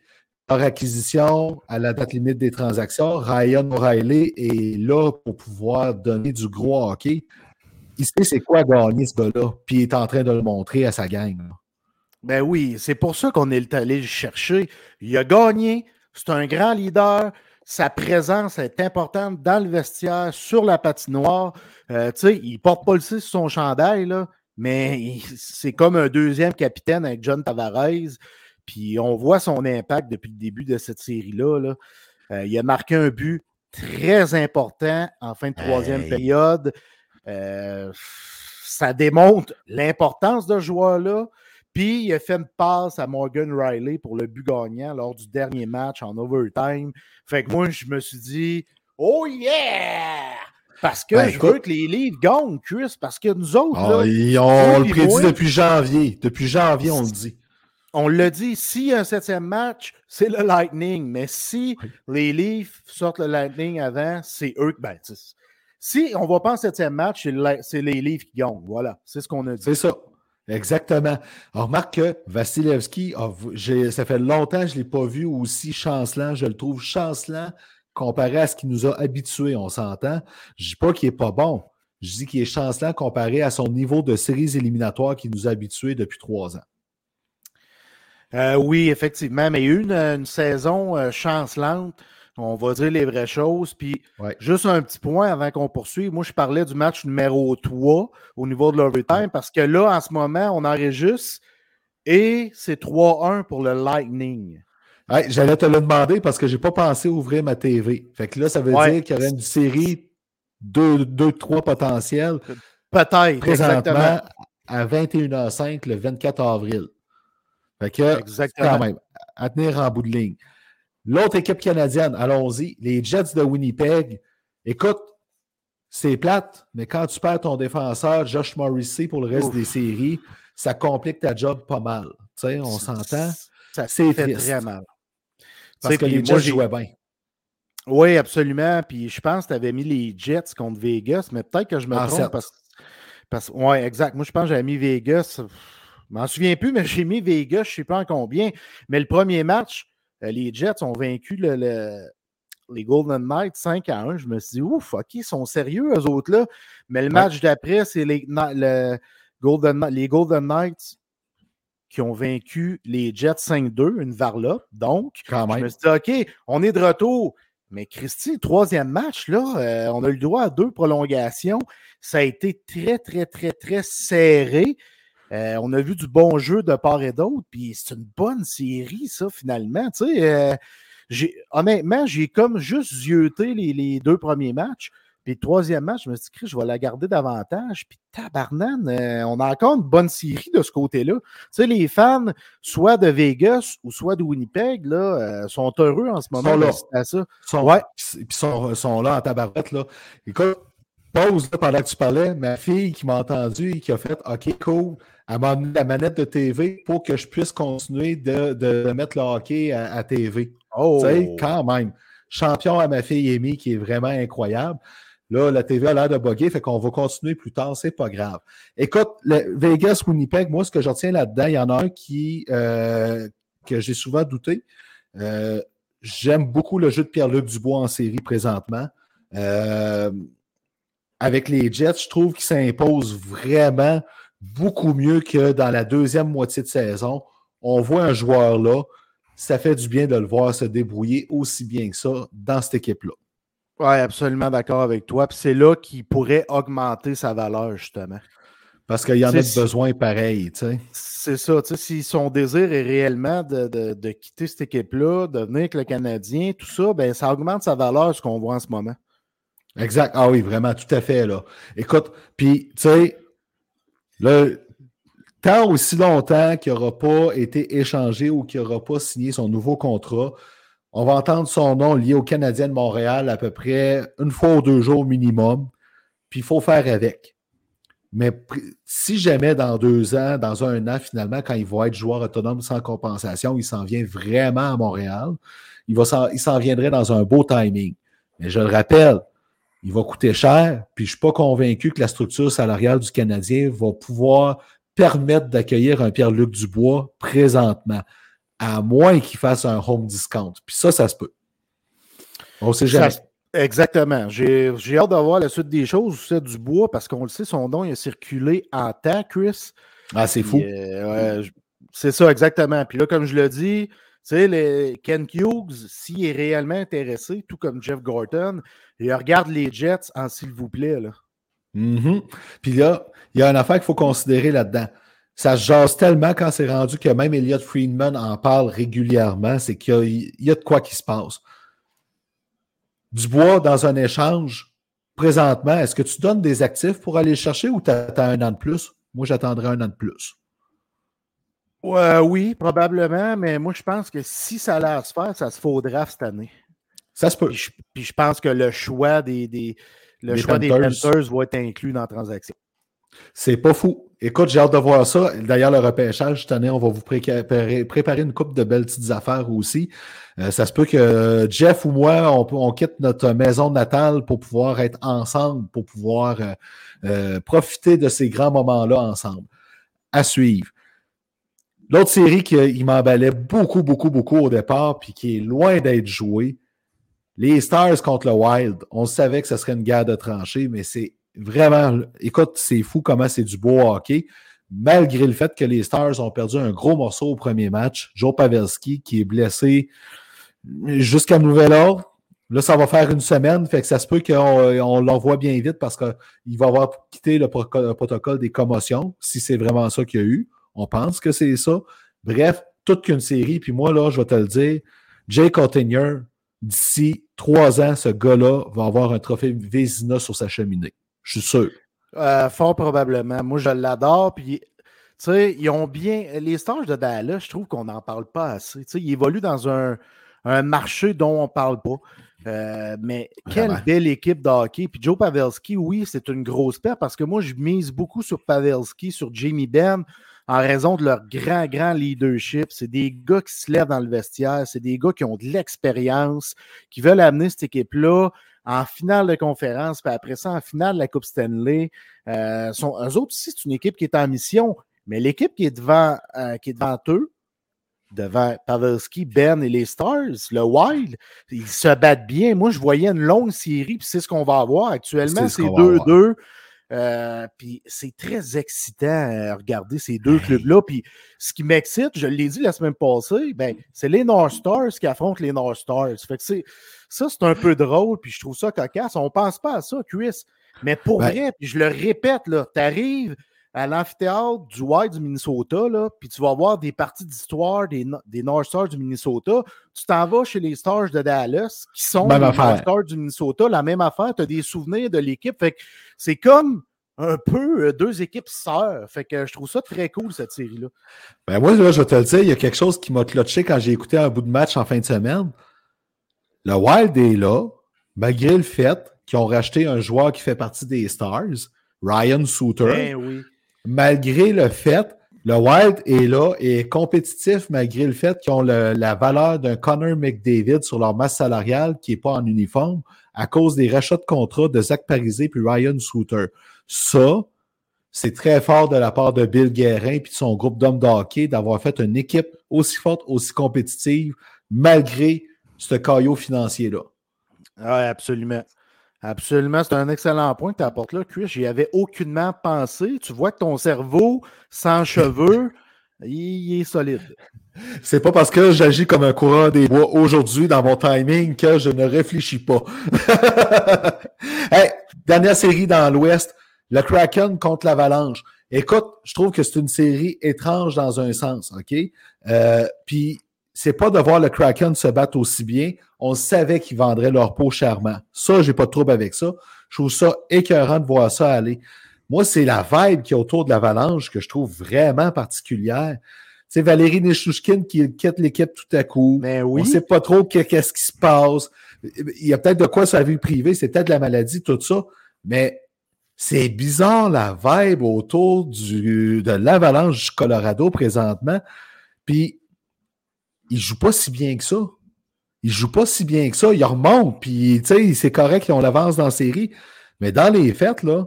leur acquisition à la date limite des transactions, Ryan O'Reilly est là pour pouvoir donner du gros hockey il sait c'est quoi gagner ce gars-là, puis il est en train de le montrer à sa gang. Ben oui, c'est pour ça qu'on est allé le chercher. Il a gagné, c'est un grand leader. Sa présence est importante dans le vestiaire, sur la patinoire. Euh, tu sais, il porte pas le sur son chandail, là, mais c'est comme un deuxième capitaine avec John Tavares. Puis on voit son impact depuis le début de cette série-là. Là. Euh, il a marqué un but très important en fin de troisième période. Euh, ça démontre l'importance de ce joueur-là. Puis il a fait une passe à Morgan Riley pour le but gagnant lors du dernier match en overtime. Fait que moi, je me suis dit, oh yeah! Parce que ben, je veux que les livres gagnent, Chris, parce que nous autres. Ah, on, le prédit depuis janvier. Depuis janvier, on le dit. On l'a dit, s'il y a un septième match, c'est le Lightning. Mais si les Leafs sortent le Lightning avant, c'est eux. Ben, si on va pas en septième match, c'est les livres qui gagnent. Voilà, c'est ce qu'on a dit. C'est ça. Exactement. Remarque que Vasilevski, ça fait longtemps que je ne l'ai pas vu aussi chancelant. Je le trouve chancelant comparé à ce qu'il nous a habitués, on s'entend. Je ne dis pas qu'il n'est pas bon. Je dis qu'il est chancelant comparé à son niveau de séries éliminatoires qui nous a habitués depuis trois ans. Euh, oui, effectivement, mais une, saison euh, chancelante. On va dire les vraies choses. Puis, juste un petit point avant qu'on poursuive. Moi, je parlais du match numéro 3 au niveau de l'overtime parce que là, en ce moment, on enregistre et c'est 3-1 pour le Lightning. J'allais te le demander parce que je n'ai pas pensé ouvrir ma TV. Fait que là, ça veut dire qu'il y aurait une série 2-3 potentiels. Peut-être. Présentement, à 21h05 le 24 avril. Fait que, exactement. quand même, à tenir en bout de ligne. L'autre équipe canadienne, allons-y, les Jets de Winnipeg. Écoute, c'est plate, mais quand tu perds ton défenseur, Josh Morrissey, pour le reste des séries, ça complique ta job pas mal. Tu sais, on s'entend. Ça c'est fait très mal. Parce que les Jets jouaient bien. Oui, absolument. Puis je pense que tu avais mis les Jets contre Vegas, mais peut-être que je me trompe parce, parce Oui, exact. Moi, je pense que j'avais mis Vegas. Je m'en souviens plus, mais <laughs> j'ai mis Vegas, je ne sais pas en combien. Mais le premier match, les Jets ont vaincu les Golden Knights 5 à 1. Je me suis dit, ouf, OK, ils sont sérieux, eux autres-là. Mais le match d'après, c'est les, Golden, les Golden Knights qui ont vaincu les Jets 5-2, une varlope. Donc, je me suis dit, OK, on est de retour. Mais Christy, troisième match, là, euh, on a eu le droit à deux prolongations. Ça a été très, très, très, très serré. Euh, on a vu du bon jeu de part et d'autre, puis c'est une bonne série, ça, finalement. Tu sais, euh, honnêtement, j'ai comme juste zioté les, deux premiers matchs. Puis le troisième match, je me suis dit, je vais la garder davantage. Puis tabarnane, euh, on a encore une bonne série de ce côté-là. Tu sais, les fans, soit de Vegas ou soit de Winnipeg, là, sont heureux en ce moment. Sont là. À ça. Sont, ouais. Puis sont, sont là en tabarette, là. Écoute, pause pendant que tu parlais, ma fille qui m'a entendu et qui a fait OK, cool, elle m'a amené la manette de TV pour que je puisse continuer de, mettre le hockey à, TV. Oh. Tu sais, quand même. Champion à ma fille Amy qui est vraiment incroyable. Là, la TV a l'air de bugger, fait qu'on va continuer plus tard, c'est pas grave. Écoute, le Vegas Winnipeg, moi, ce que je retiens là-dedans, il y en a un qui euh, que j'ai souvent douté. Euh, j'aime beaucoup le jeu de Pierre-Luc Dubois en série présentement. Euh, avec les Jets, je trouve qu'il s'impose vraiment beaucoup mieux que dans la deuxième moitié de saison. On voit un joueur là, ça fait du bien de le voir se débrouiller aussi bien que ça dans cette équipe-là. Oui, absolument d'accord avec toi. Puis c'est là qu'il pourrait augmenter sa valeur, justement. Parce qu'il y en a besoin pareil, tu sais. C'est ça, tu sais, si son désir est réellement de, quitter cette équipe-là, de venir avec le Canadien, tout ça, ben ça augmente sa valeur, ce qu'on voit en ce moment. Exact. Ah oui, vraiment, tout à fait, là. Écoute, puis, tu sais, tant aussi longtemps qu'il n'aura pas été échangé ou qu'il n'aura pas signé son nouveau contrat, on va entendre son nom lié au Canadien de Montréal à peu près une fois ou deux jours minimum, puis il faut faire avec. Mais si jamais dans deux ans, dans un an, finalement, quand il va être joueur autonome sans compensation, il s'en vient vraiment à Montréal, il s'en viendrait dans un beau timing. Mais je le rappelle, il va coûter cher, puis je ne suis pas convaincu que la structure salariale du Canadien va pouvoir permettre d'accueillir un Pierre-Luc Dubois présentement, à moins qu'il fasse un home discount. Puis ça, ça se peut. On sait jamais. exactement. J'ai hâte d'avoir la suite des choses. C'est Dubois, parce qu'on le sait, son nom il a circulé en temps, Chris. Ah, c'est fou. Euh, c'est ça, exactement. Puis là, comme je le dis, sais, Ken Hughes, s'il est réellement intéressé, tout comme Jeff Gorton, il regarde les Jets en s'il vous plaît. Là. Mm-hmm. Puis là, il y a une affaire qu'il faut considérer là-dedans. Ça se jase tellement quand c'est rendu que même Elliot Friedman en parle régulièrement, c'est qu'il y, a de quoi qui se passe. Dubois, dans un échange, présentement, est-ce que tu donnes des actifs pour aller le chercher ou tu attends un an de plus? Moi, j'attendrai un an de plus. Ouais, oui, probablement, mais moi, je pense que si ça allait se faire, ça se faudra cette année. Ça se peut. Puis je, pense que le choix des, des le choix des Panthers va être inclus dans la transaction. C'est pas fou. Écoute, j'ai hâte de voir ça. D'ailleurs, le repêchage, cette année, on va vous préparer, une coupe de belles petites affaires aussi. Euh, ça se peut que Jeff ou moi, on, quitte notre maison natale pour pouvoir être ensemble, pour pouvoir euh, euh, profiter de ces grands moments-là ensemble. à suivre. L'autre série qui m'emballait beaucoup, beaucoup, beaucoup au départ, puis qui est loin d'être jouée, les Stars contre le Wild. On savait que ce serait une guerre de tranchées, mais c'est vraiment. Écoute, c'est fou comment c'est du beau hockey. Malgré le fait que les Stars ont perdu un gros morceau au premier match, Joe Pavelski qui est blessé jusqu'à nouvel ordre. Là, ça va faire une semaine, fait que ça se peut qu'on l'envoie bien vite parce qu'il va avoir quitté le, protocole des commotions, si c'est vraiment ça qu'il y a eu. On pense que c'est ça. Bref, toute qu'une série. Puis moi, là, je vais te le dire, Jay Cottinger, d'ici trois ans, ce gars-là va avoir un trophée Vézina sur sa cheminée. Je suis sûr. Euh, fort probablement. Moi, je l'adore. Puis, tu sais, ils ont bien. Les stages de Dallas, je trouve qu'on n'en parle pas assez. Tu sais, ils évoluent dans un, marché dont on ne parle pas. Euh, mais quelle belle équipe de hockey. Puis Joe Pavelski, oui, c'est une grosse paire parce que moi, je mise beaucoup sur Pavelski, sur Jamie Benn en raison de leur grand, grand leadership. C'est des gars qui se lèvent dans le vestiaire, c'est des gars qui ont de l'expérience, qui veulent amener cette équipe-là en finale de conférence, puis après ça, en finale de la Coupe Stanley. Euh, sont, eux autres aussi, c'est une équipe qui est en mission, mais l'équipe qui est devant, euh, qui est devant eux, devant Pavelski, Ben et les Stars, le Wild, ils se battent bien. Moi, je voyais une longue série, puis c'est ce qu'on va avoir actuellement. C'est 2-2. Euh, puis c'est très excitant à regarder ces deux clubs-là. Puis ce qui m'excite, je l'ai dit la semaine passée, ben, c'est les North Stars qui affrontent les North Stars. Fait que c'est, ça, c'est un peu drôle, puis je trouve ça cocasse. On pense pas à ça, Chris. Mais pour vrai, puis je le répète, tu arrives à l'amphithéâtre du White du Minnesota, là, puis tu vas voir des parties d'histoire des, des, North Stars du Minnesota. Tu t'en vas chez les Stars de Dallas, qui sont les North Stars du Minnesota, la même affaire, tu as des souvenirs de l'équipe. Fait que c'est comme un peu euh, deux équipes sœurs. Fait que je trouve ça très cool, cette série-là. Ben moi, là, je vais te le dire, il y a quelque chose qui m'a clutché quand j'ai écouté un bout de match en fin de semaine. Le Wild est là, malgré le fait qu'ils ont racheté un joueur qui fait partie des Stars, Ryan Souter. Ben oui malgré le fait, le Wild est là et est compétitif malgré le fait qu'ils ont la valeur d'un Connor McDavid sur leur masse salariale qui n'est pas en uniforme à cause des rachats de contrats de Zach Parisé puis Ryan Souter. Ça, c'est très fort de la part de Bill Guérin et de son groupe d'hommes de hockey d'avoir fait une équipe aussi forte, aussi compétitive, malgré ce caillot financier-là. Oui, absolument. Absolument, c'est un excellent point que tu apportes là, Chris. J'y avais aucunement pensé. Tu vois que ton cerveau, sans cheveux, <laughs> il, est solide. C'est pas parce que j'agis comme un courant des bois aujourd'hui dans mon timing que je ne réfléchis pas. <laughs> dernière série dans l'Ouest, le Kraken contre l'Avalanche. Écoute, je trouve que c'est une série étrange dans un sens, OK? Euh, puis c'est pas de voir le Kraken se battre aussi bien. On savait qu'ils vendraient leur peau chèrement. Ça, j'ai pas de trouble avec ça. Je trouve ça écœurant de voir ça aller. Moi, c'est la vibe qui est autour de l'avalanche que je trouve vraiment particulière. C'est Valérie Nechouchkin qui quitte l'équipe tout à coup. Mais ben oui. On ne sait pas trop qu'est-ce qui se passe. Il y a peut-être de quoi sa vie privée, c'est peut-être la maladie, tout ça. Mais c'est bizarre la vibe autour du, de l'avalanche du Colorado présentement. Puis il joue pas si bien que ça. Il joue pas si bien que ça. Il remonte, puis c'est correct qu'ils ont l'avance dans la série. Mais dans les fêtes, là,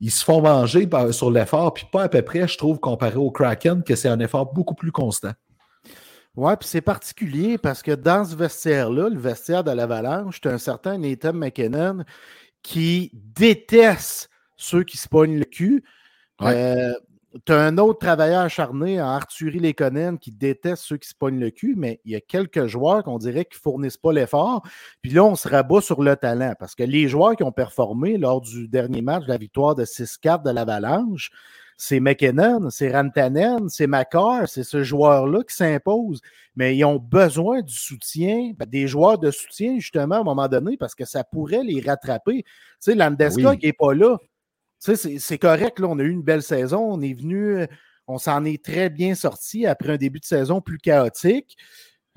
ils se font manger sur l'effort, puis pas à peu près, je trouve, comparé au Kraken, que c'est un effort beaucoup plus constant. Oui, puis c'est particulier parce que dans ce vestiaire-là, le vestiaire de l'Avalanche, tu as un certain Nathan McKinnon qui déteste ceux qui se pognent le cul. Euh, tu as un autre travailleur acharné Arthurie Lekonen qui déteste ceux qui se pognent le cul, mais il y a quelques joueurs qu'on dirait qui ne fournissent pas l'effort. Puis là, on se rabat sur le talent parce que les joueurs qui ont performé lors du dernier match de la victoire de 6-4 de l'Avalanche, c'est McKinnon, c'est Rantanen, c'est Macar, c'est ce joueur-là qui s'impose. Mais ils ont besoin du soutien, ben, des joueurs de soutien, justement, à un moment donné, parce que ça pourrait les rattraper. Tu sais, Landeska qui n'est pas là, c'est correct, là, on a eu une belle saison. On est venu, euh, on s'en est très bien sorti après un début de saison plus chaotique.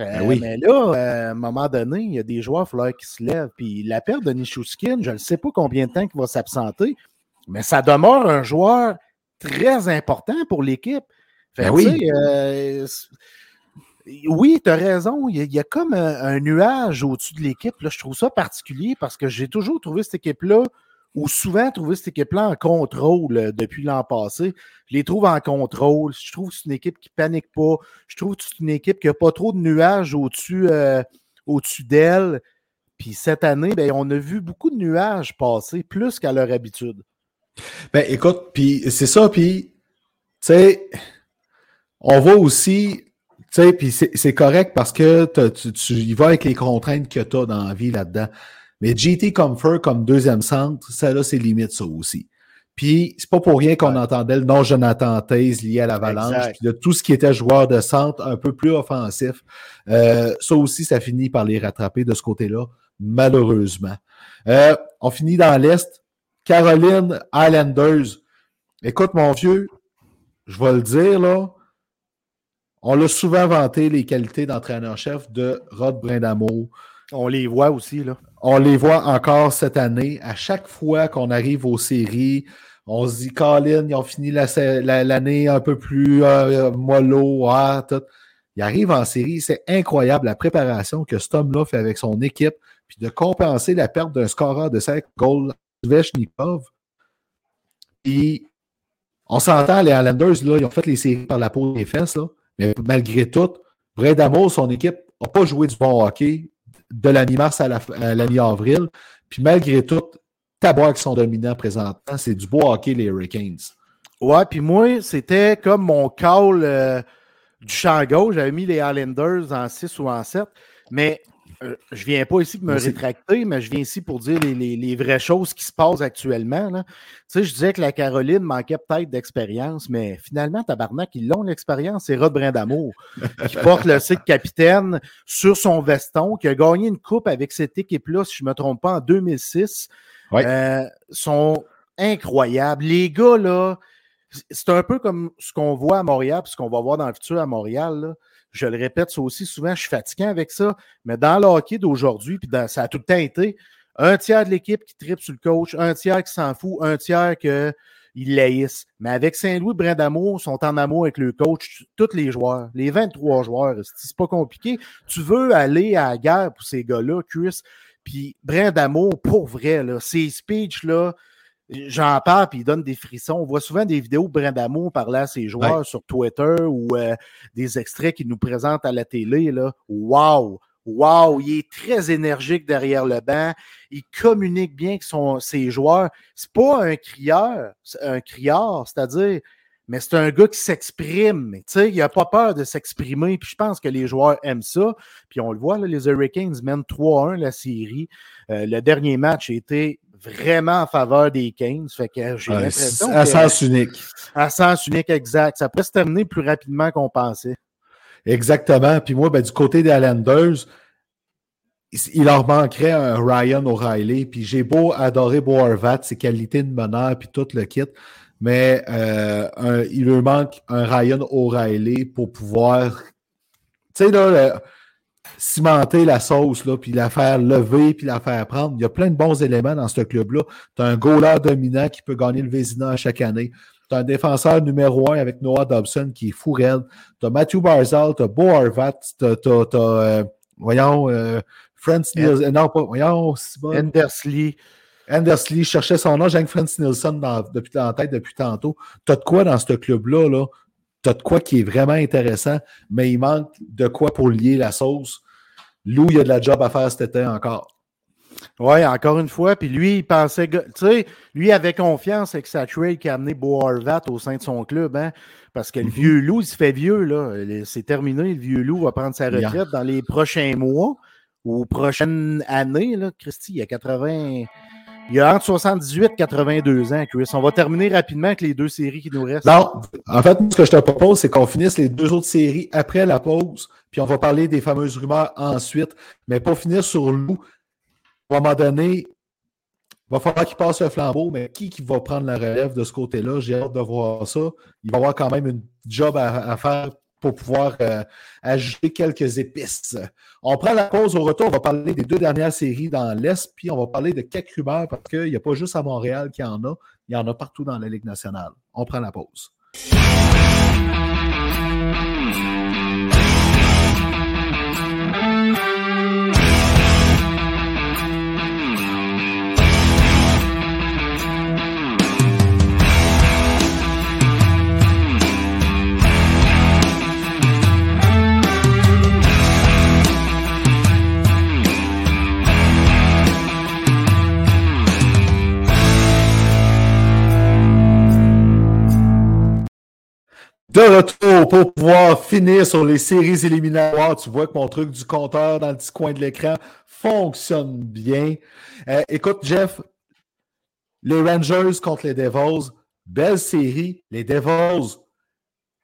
Euh, ben oui. Mais là, euh, à un moment donné, il y a des joueurs, il qui se lèvent. Puis la perte de Nishushkin, je ne sais pas combien de temps il va s'absenter, mais ça demeure un joueur très important pour l'équipe. Ben oui. oui, tu as raison. Il y, a, comme un, un nuage au-dessus de l'équipe. Je trouve ça particulier parce que j'ai toujours trouvé cette équipe-là ou souvent trouvé cette équipe-là en contrôle euh, depuis l'an passé. Je les trouve en contrôle. Je trouve que c'est une équipe qui panique pas. Je trouve que c'est une équipe qui n'a pas trop de nuages au-dessus euh, d'elle. Puis cette année, ben, on a vu beaucoup de nuages passer, plus qu'à leur habitude. Ben écoute, puis c'est ça, puis tu sais, on voit aussi, tu sais, puis c'est correct parce que tu, tu, y vas avec les contraintes que tu as dans la vie là-dedans. Mais GT Comfort comme deuxième centre, ça là, c'est limite ça aussi. Puis c'est pas pour rien qu'on entendait le nom Jonathan Taze lié à l'Avalanche, puis de tout ce qui était joueur de centre un peu plus offensif. Euh, ça aussi, ça finit par les rattraper de ce côté-là, malheureusement. Euh, on finit dans l'Est. Caroline Islanders. Écoute, mon vieux, je vais le dire, là. On l'a souvent vanté, les qualités d'entraîneur-chef de Rod Brindamour. On les voit aussi, là. On les voit encore cette année. À chaque fois qu'on arrive aux séries, on se dit, Colin, ils ont fini l'année un peu plus euh, mollo, ah, tout. Il arrive en série, c'est incroyable la préparation que cet homme-là fait avec son équipe, puis de compenser la perte d'un scoreur de 5 goals, Svechnikov. Puis, on s'entend, les Islanders, là, ils ont fait les séries par la peau des fesses, mais malgré tout, Bray son équipe, n'a pas joué du bon hockey de la mi-mars à la, mi-avril. Puis malgré tout, qui sont dominants présentement, c'est du beau hockey, les Hurricanes. Ouais, puis moi, c'était comme mon call euh, du champ gauche. J'avais mis les Islanders en 6 ou en 7. Mais euh, je viens pas ici pour me rétracter, mais je viens ici pour dire les, vraies choses qui se passent actuellement. Tu sais, je disais que la Caroline manquait peut-être d'expérience, mais finalement, tabarnak, ils l'ont l'expérience. C'est Rod Brindamour <laughs> qui porte le cycle capitaine sur son veston, qui a gagné une coupe avec cette équipe-là, si je ne me trompe pas, en 2006. Euh, sont incroyables. Les gars, là, c'est un peu comme ce qu'on voit à Montréal, puis ce qu'on va voir dans le futur à Montréal. Là. Je le répète, ça aussi, souvent, je suis fatigué avec ça. Mais dans le hockey d'aujourd'hui, puis ça a tout le temps été un tiers de l'équipe qui tripe sur le coach, un tiers qui s'en fout, un tiers qui laïssent. Mais avec Saint-Louis, Brin d'amour, sont en amour avec le coach, tous les joueurs, les 23 joueurs. C'est pas compliqué. Tu veux aller à la guerre pour ces gars-là, Chris. Puis Brin d'amour, pour vrai, là, ces speeches-là, J'en parle, puis il donne des frissons. On voit souvent des vidéos de Brindamour parler à ses joueurs sur Twitter ou euh, des extraits qu'il nous présente à la télé. Là. Wow! Wow! Il est très énergique derrière le banc. Il communique bien avec son, ses joueurs. C'est pas un crieur, un criard, c'est-à-dire, mais c'est un gars qui s'exprime. Il n'a pas peur de s'exprimer. Puis je pense que les joueurs aiment ça. Puis on le voit, là, les Hurricanes mènent 3-1 la série. Euh, le dernier match été vraiment en faveur des Kings. Fait que j'ai l'impression. À sens unique. À sens unique, exact. Ça pourrait se terminer plus rapidement qu'on pensait. Exactement. Puis moi, ben, du côté des Islanders, il leur manquerait un Ryan O'Reilly. Puis j'ai beau adorer Beau ses qualités de meneur, puis tout le kit. Mais euh, il leur manque un Ryan O'Reilly pour pouvoir. Là, cimenter la sauce, là, puis la faire lever, puis la faire prendre. Il y a plein de bons éléments dans ce club-là. Tu as un goaler dominant qui peut gagner le Vézina chaque année. Tu as un défenseur numéro un avec Noah Dobson qui est fou raide. Tu as Matthew Barzal, tu as Beau Harvat, tu as, euh, voyons, euh, euh, non, pas, voyons, Andersley. Andersley, je cherchais son nom, j'ai Franz Nielsen dans, depuis, en tête depuis tantôt. Tu as de quoi dans ce club-là, là? Tu as de quoi qui est vraiment intéressant, mais il manque de quoi pour lier la sauce. Lou, il y a de la job à faire cet été encore. Oui, encore une fois. Puis lui, il pensait, tu sais, lui avait confiance avec sa trade qui a amené Bo Harvat au sein de son club, hein, parce que le mhm. vieux loup, il se fait vieux, là. C'est terminé, le vieux loup va prendre sa retraite dans les prochains mois ou prochaines années, là. Christy, il y a 80. Il a entre 78 et 82 ans, Chris. On va terminer rapidement avec les deux séries qui nous restent. Non, en fait, ce que je te propose, c'est qu'on finisse les deux autres séries après la pause, puis on va parler des fameuses rumeurs ensuite. Mais pour finir sur Lou, à un moment donné, il va falloir qu'il passe le flambeau, mais qui, qui va prendre la relève de ce côté-là? J'ai hâte de voir ça. Il va y avoir quand même une job à faire pour pouvoir euh, ajouter quelques épices. On prend la pause au retour, on va parler des deux dernières séries dans l'Est, puis on va parler de quelques parce qu'il n'y a pas juste à Montréal qu'il y en a, il y en a partout dans la Ligue nationale. On prend la pause. De retour pour pouvoir finir sur les séries éliminatoires. Tu vois que mon truc du compteur dans le petit coin de l'écran fonctionne bien. Euh, écoute, Jeff, les Rangers contre les Devils, belle série. Les Devils,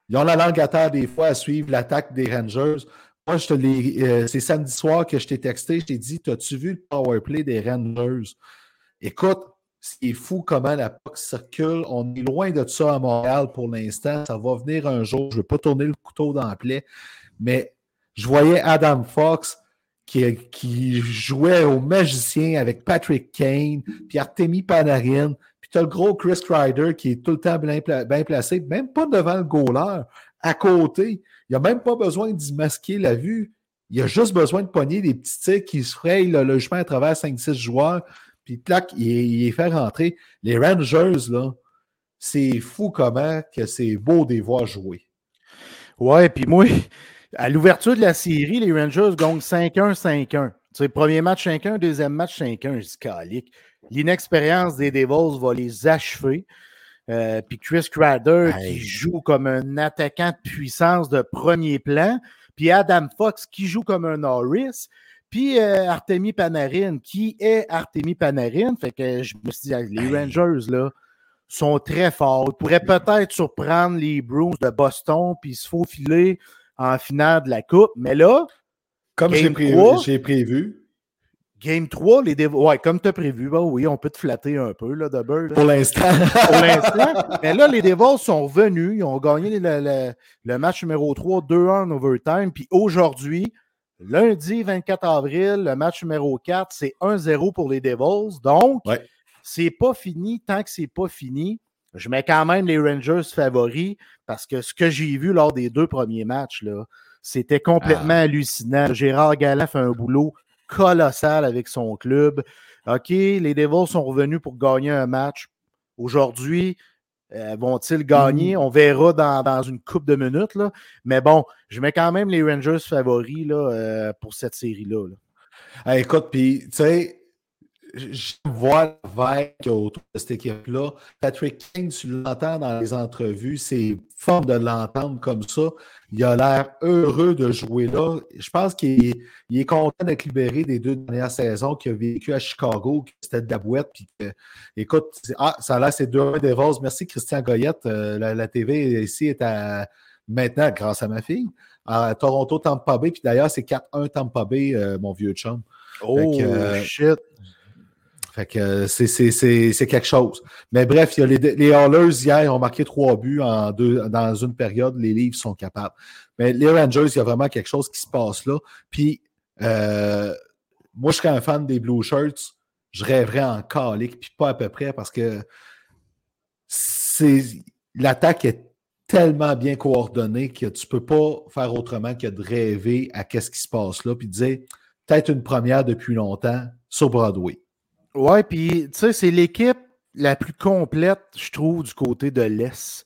ils ont la langue à terre des fois à suivre l'attaque des Rangers. Moi, je te euh, c'est samedi soir que je t'ai texté, je t'ai dit, as-tu vu le power play des Rangers? Écoute, c'est fou comment la POC circule. On est loin de ça à Montréal pour l'instant. Ça va venir un jour. Je ne vais pas tourner le couteau dans la plaie. Mais je voyais Adam Fox qui, jouait au magicien avec Patrick Kane, puis Artemi Panarin, puis tu as le gros Chris Kreider qui est tout le temps bien, placé, même pas devant le goaler, à côté. Il n'a même pas besoin d'y masquer la vue. Il a juste besoin de pogner des petits tirs qui se frayent le, chemin à travers 5-6 joueurs, puis clac, il, il, fait rentrer. Les Rangers, là, c'est fou comment que c'est beau de les voir jouer. Ouais, puis moi, à l'ouverture de la série, les Rangers gagnent 5-1, 5-1. Tu premier match 5-1, deuxième match 5-1. Je dis calique. L'inexpérience des Devils va les achever. Euh, puis Chris Crader qui joue comme un attaquant de puissance de premier plan. Puis Adam Fox qui joue comme un Norris. Puis euh, Artemi Panarin qui est Artemi Panarin? Fait que je me suis dit, les Rangers, là, sont très forts. Ils pourraient peut-être surprendre les Bruins de Boston puis se faufiler en finale de la Coupe. Mais là, comme j'ai prévu, Game 3, les Devils. Ouais, comme tu as prévu, bah oui, on peut te flatter un peu, là, Double. Pour l'instant. <laughs> Pour l'instant. Mais là, les Devils sont venus. Ils ont gagné le, match numéro 3, 2-1 en overtime. Puis aujourd'hui, lundi 24 avril, le match numéro 4, c'est 1-0 pour les Devils. Donc, c'est pas fini tant que c'est pas fini. Je mets quand même les Rangers favoris parce que ce que j'ai vu lors des deux premiers matchs, là, c'était complètement ah. hallucinant. Gérard Galland fait un boulot colossal avec son club. OK, les Devils sont revenus pour gagner un match. Aujourd'hui, euh, vont-ils gagner? Mm. On verra dans, une coupe de minutes. Là. Mais bon, je mets quand même les Rangers favoris là, euh, pour cette série-là. écoute, puis tu sais, je vois le autour de cette équipe-là. Patrick King, tu l'entends dans les entrevues, c'est fort de l'entendre comme ça. Il a l'air heureux de jouer là. Je pense qu'il est, content d'être libéré des deux dernières saisons qu'il a vécu à Chicago, que c'était de la boîte. Puis écoute, ah, ça a l'air, c'est deux des roses. Merci, Christian Goyette. Euh, la, TV ici est à, maintenant, grâce à ma fille, à Toronto, Tampa Bay. Puis d'ailleurs, c'est 4-1 Tampa Bay, euh, mon vieux chum. Oh, euh, shit. Fait que euh, c'est quelque chose. Mais bref, il y a les, les Hallers hier ont marqué trois buts en deux, dans une période. Les livres sont capables. Mais les Rangers, il y a vraiment quelque chose qui se passe là. Puis euh, moi, je serais un fan des Blue Shirts. Je rêverais en calique, puis pas à peu près parce que l'attaque est tellement bien coordonnée que tu ne peux pas faire autrement que de rêver à ce qui se passe là, puis de dire peut-être une première depuis longtemps sur Broadway. Ouais, puis tu sais, c'est l'équipe la plus complète, je trouve, du côté de l'Est.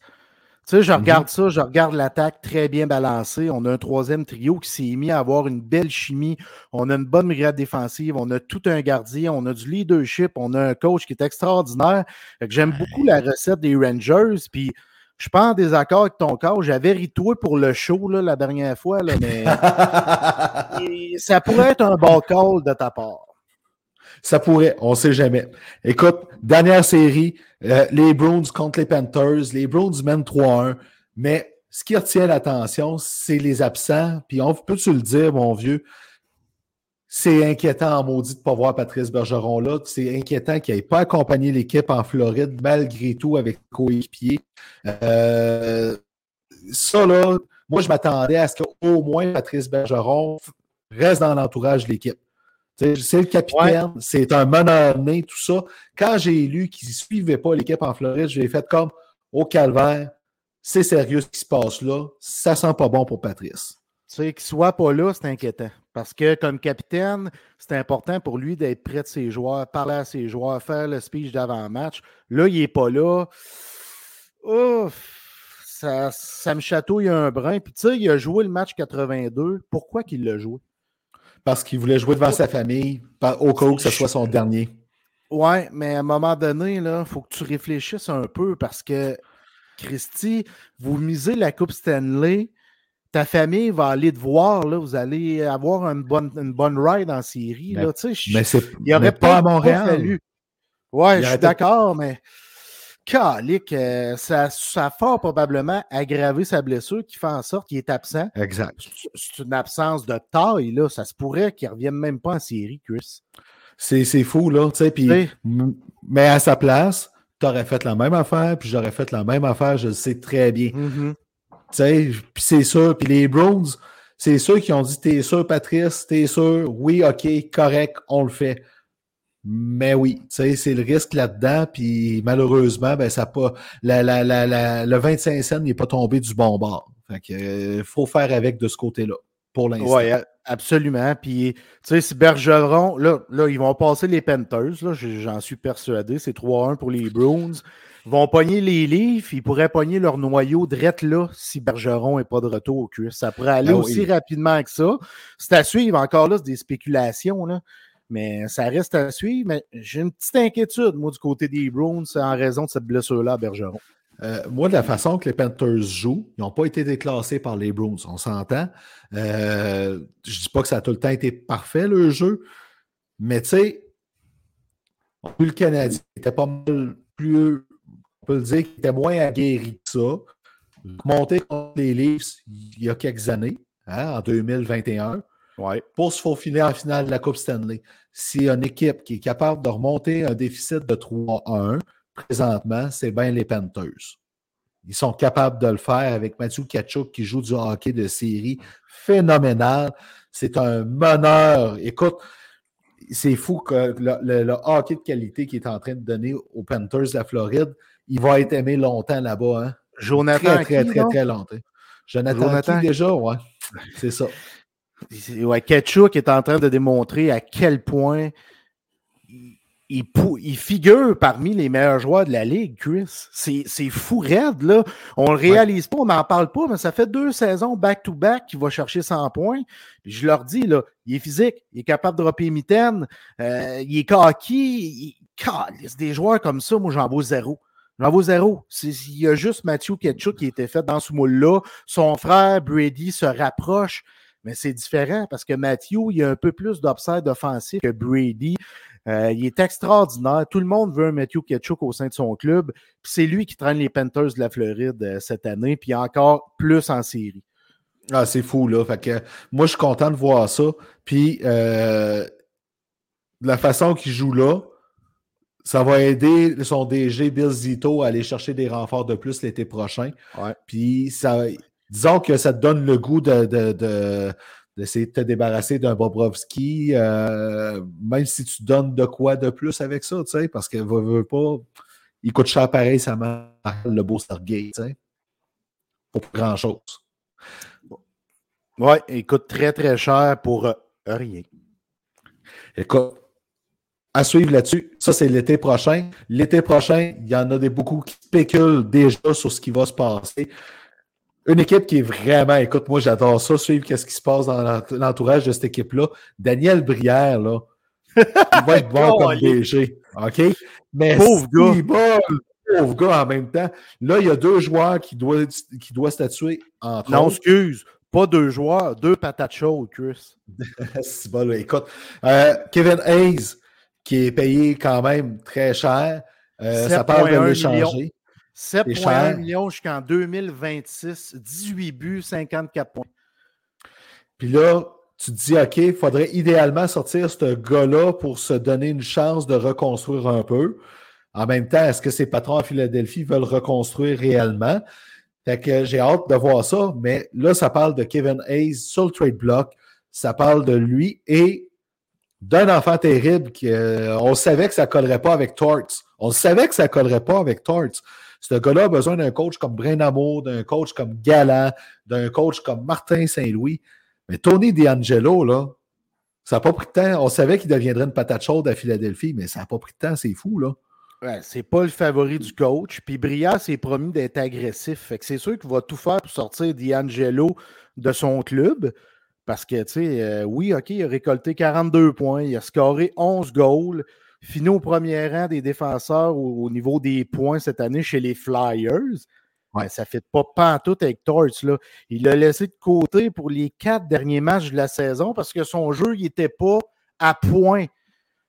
Tu sais, je regarde mhm. ça, je regarde l'attaque très bien balancée. On a un troisième trio qui s'est mis à avoir une belle chimie. On a une bonne brigade défensive, on a tout un gardien, on a du leadership, on a un coach qui est extraordinaire. J'aime beaucoup la recette des Rangers. Puis je suis pas en désaccord avec ton coach. J'avais ritoué pour le show là, la dernière fois, là, mais <laughs> ça pourrait être un bon call de ta part. Ça pourrait, on ne sait jamais. Écoute, dernière série, euh, les Browns contre les Panthers. Les Browns mènent 3-1, mais ce qui retient l'attention, c'est les absents. Puis on peut tu le dire, mon vieux, c'est inquiétant en maudit de ne pas voir Patrice Bergeron là. C'est inquiétant qu'il n'ait pas accompagné l'équipe en Floride, malgré tout, avec coéquipier. Euh, ça, là, moi, je m'attendais à ce qu'au moins Patrice Bergeron reste dans l'entourage de l'équipe. C'est le capitaine, c'est un meneur-né, tout ça. Quand j'ai lu qu'il ne suivait pas l'équipe en Floride, je l'ai fait comme au calvaire. C'est sérieux ce qui se passe là. Ça sent pas bon pour Patrice. Tu sais, qu'il soit pas là, c'est inquiétant. Parce que comme capitaine, c'est important pour lui d'être près de ses joueurs, parler à ses joueurs, faire le speech d'avant-match. Là, il n'est pas là. Ouf, ça, ça me chatouille un brin. Puis tu sais, il a joué le match 82. Pourquoi qu'il l'a joué? Parce qu'il voulait jouer devant sa famille, au cas où que ce soit son dernier. Ouais, mais à un moment donné, il faut que tu réfléchisses un peu parce que Christy, vous misez la Coupe Stanley, ta famille va aller te voir, là, vous allez avoir une bonne, une bonne ride en série. Mais, là, mais c'est il aurait pas à Montréal. fallu. Ouais, je suis d'accord, mais calique, euh, ça, ça a fort probablement aggravé sa blessure qui fait en sorte qu'il est absent. Exact. C'est- une absence de taille, là. Ça se pourrait qu'il ne revienne même pas en série, Chris. C'est fou, là. m- mais à sa place, tu aurais fait la même affaire, puis j'aurais fait la même affaire, je le sais très bien. Tu sais, puis c'est sûr. Puis les Browns, c'est ceux qui ont dit T'es sûr, Patrice, t'es sûr, oui, OK, correct, on le fait. Mais oui, c'est le risque là-dedans, puis malheureusement, ben, ça pas. La, la, la, la- le 25 cents n'est pas tombé du bon bord. Fait que euh, faut faire avec de ce côté-là, pour l'instant. Oui, absolument. Puis, tu sais, si Bergeron, là, là, ils vont passer les Panthers, là, j'en suis persuadé. C'est 3-1 pour les Bruins. Ils vont pogner les Leafs, ils pourraient pogner leur noyau drette là si Bergeron n'est pas de retour au cuisse. Ça pourrait aller Ah oui. aussi rapidement que ça. C'est à suivre. Encore là, c'est des spéculations, là. Mais ça reste à suivre. Mais j'ai une petite inquiétude, moi, du côté des Bruins, en raison de cette blessure-là à Bergeron. Euh, moi, de la façon que les Panthers jouent, ils n'ont pas été déclassés par les Bruins, on s'entend. Euh, je dis pas que ça a tout le temps été parfait, le jeu, mais tu sais, on le Canadien était pas mal plus, on peut le dire, qu'il était moins aguerri que ça. Monté contre les Leafs il y a quelques années, hein, en 2021, Ouais. pour se faufiler en finale de la Coupe Stanley. A une équipe qui est capable de remonter un déficit de 3-1, présentement, c'est bien les Panthers. Ils sont capables de le faire avec Mathieu Kachuk qui joue du hockey de série phénoménal. C'est un meneur. Écoute, c'est fou que le, le- le hockey de qualité qu'il est en train de donner aux Panthers de la Floride, il va être aimé longtemps là-bas. Hein? Jonathan, Très, très, qui, très, très longtemps. Jonathan, Jonathan. qui déjà, ouais. C'est ça. Ouais, Ketchuk est en train de démontrer à quel point il, il pou- il figure parmi les meilleurs joueurs de la Ligue, Chris. C'est fou raide, là. On le réalise pas, on n'en parle pas, mais ça fait deux saisons back-to-back qu'il va chercher 100 points. Puis je leur dis, là, il est physique, il est capable de dropper mitaine, euh, il est cocky. Il, Calisse, des joueurs comme ça, moi, j'en vaux zéro. J'en vaux zéro. Il y a juste Matthew Ketchuk qui a été fait dans ce moule-là. Son frère, Brady, se rapproche. Mais c'est différent parce que Matthew, il a un peu plus d'upside offensif que Brady. Euh, il est extraordinaire. Tout le monde veut un Matthew Ketchuk au sein de son club. C'est lui qui traîne les Panthers de la Floride euh, cette année, puis encore plus en série. Ah, c'est fou, là. Fait que moi, je suis content de voir ça. Puis, euh, de la façon qu'il joue là, ça va aider son DG Bill Zito à aller chercher des renforts de plus l'été prochain. Ouais. Puis, ça, disons que ça te donne le goût de, de, de- d'essayer de te débarrasser d'un Bobrovski, euh, même si tu donnes de quoi de plus avec ça, tu sais, parce que veut, veut pas, il coûte cher pareil, ça m'a le beau Stargate, tu sais. Pas pour grand-chose. Ouais, il coûte très, très cher pour euh, rien. Écoute, à suivre là-dessus, ça c'est l'été prochain. L'été prochain, il y en a des beaucoup qui spéculent déjà sur ce qui va se passer. Une équipe qui est vraiment, écoute, moi j'adore ça, suivre qu'est-ce qui se passe dans l'ent- l'entourage de cette équipe-là. Daniel Brière, là, il va être bon <laughs> comme DG. OK? Mais Pauvre gars. pauvre gars en même temps. Là, il y a deux joueurs qui doivent, qui doivent statuer entre Non, autres. excuse. Pas deux joueurs, deux patates chaudes, Chris. C'est bon, là, écoute. euh, Kevin Hayes, qui est payé quand même très cher. euh, ça parle de 7,1 l'échanger. 7,1 cher. millions jusqu'en 2026, 18 buts, 54 points. Puis là, tu te dis, OK, il faudrait idéalement sortir ce gars-là pour se donner une chance de reconstruire un peu. En même temps, est-ce que ses patrons à Philadelphie veulent reconstruire réellement? Fait que j'ai hâte de voir ça, mais là, ça parle de Kevin Hayes sur le trade block. Ça parle de lui et d'un enfant terrible qu'on savait que ça ne collerait pas avec Torts. On savait que ça ne collerait pas avec Torts. Ce gars-là a besoin d'un coach comme Amour, d'un coach comme Galland, d'un coach comme Martin Saint-Louis. Mais Tony D'Angelo, là, ça n'a pas pris de temps. On savait qu'il deviendrait une patate chaude à Philadelphie, mais ça n'a pas pris de temps, c'est fou, là. Ouais, c'est pas le favori du coach. Puis Briard s'est promis d'être agressif. C'est sûr qu'il va tout faire pour sortir D'Angelo de son club. Parce que, tu sais, euh, oui, OK, il a récolté 42 points, il a scoré 11 goals, fini au premier rang des défenseurs au, au niveau des points cette année chez les Flyers. Ouais. ça ne fait pas pantoute avec Torts. Là. Il l'a laissé de côté pour les quatre derniers matchs de la saison parce que son jeu n'était pas à point.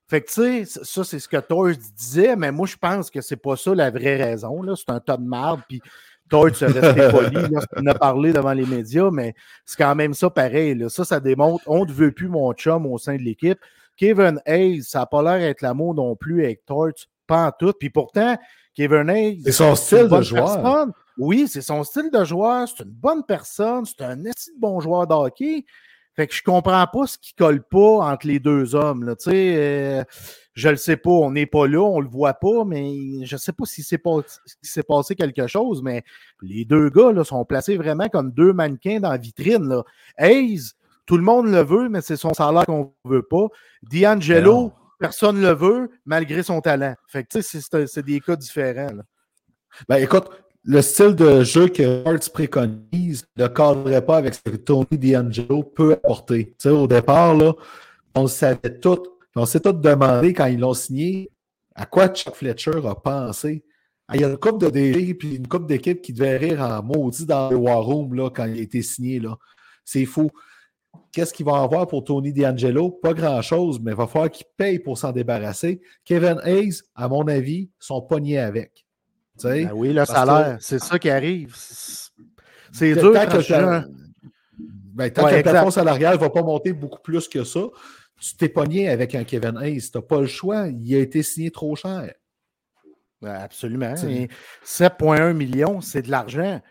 Fait que, tu sais, ça, c'est ce que Torts disait, mais moi, je pense que c'est pas ça la vraie raison. C'est un tas de marde, puis Torts se resté <laughs> poli lorsqu'il a parlé devant les médias, mais c'est quand même ça pareil. Là. Ça, ça démontre on ne veut plus mon chum au sein de l'équipe. Kevin Hayes, ça n'a pas l'air d'être l'amour non plus avec Torts, pas en tout. Puis pourtant, Kevin Hayes. C'est son style de joueur. Oui, c'est son style de joueur. C'est une bonne personne. C'est un assez bon joueur de hockey. Fait que je comprends pas ce qui colle pas entre les deux hommes. Là. Tu sais, euh, je le sais pas, on n'est pas là, on le voit pas, mais je sais pas si c'est s'est passé quelque chose, mais les deux gars là, sont placés vraiment comme deux mannequins dans la vitrine. Là. Hayes, tout le monde le veut, mais c'est son salaire qu'on veut pas. D'Angelo, personne ne le veut, malgré son talent. Fait que c'est des cas différents. Là. Ben écoute, le style de jeu que Hearts préconise ne cadrerait pas avec ce que Tony D'Angelo peut apporter. Au départ, là, on savait tout. On s'est tous demandé quand ils l'ont signé à quoi Chuck Fletcher a pensé. Ah, il y a une coupe de DG et une coupe d'équipe qui devait rire en maudit dans le War Room là, quand il a été signé. C'est fou. Qu'est-ce qu'il va avoir pour Tony D'Angelo? Pas grand-chose, mais il va falloir qu'il paye pour s'en débarrasser. Kevin Hayes, à mon avis, sont pognés avec. Ben oui, le salaire, c'est ça qui arrive. C'est dur tant que, ben, tant que le plafond salarial ne va pas monter beaucoup plus que ça, tu t'es pogné avec un Kevin Hayes. Tu n'as pas le choix. Il a été signé trop cher. Ben, absolument. 7,1 millions, c'est de l'argent.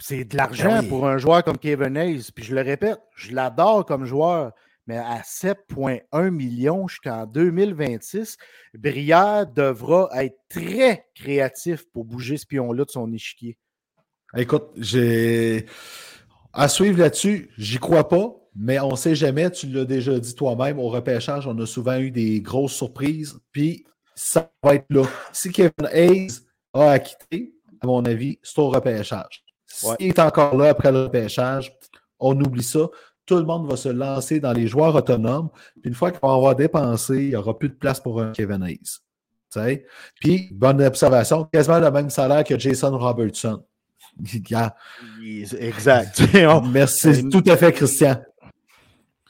C'est de l'argent ben pour un joueur comme Kevin Hayes. Puis je le répète, je l'adore comme joueur mais à 7,1 millions jusqu'en 2026, Brière devra être très créatif pour bouger ce pion-là de son échiquier. Écoute, j'ai. À suivre là-dessus, j'y crois pas, mais on ne sait jamais. Tu l'as déjà dit toi-même, au repêchage, on a souvent eu des grosses surprises, puis ça va être là. Si Kevin Hayes a acquitté, à mon avis, c'est au repêchage. S'il est encore là après le repêchage, on oublie ça tout le monde va se lancer dans les joueurs autonomes. Puis une fois qu'ils vont avoir dépensé, il n'y aura plus de place pour un Kevin Hayes. Puis, bonne observation, quasiment le même salaire que Jason Robertson. <laughs> exact. <laughs> Merci tout à fait, Christian.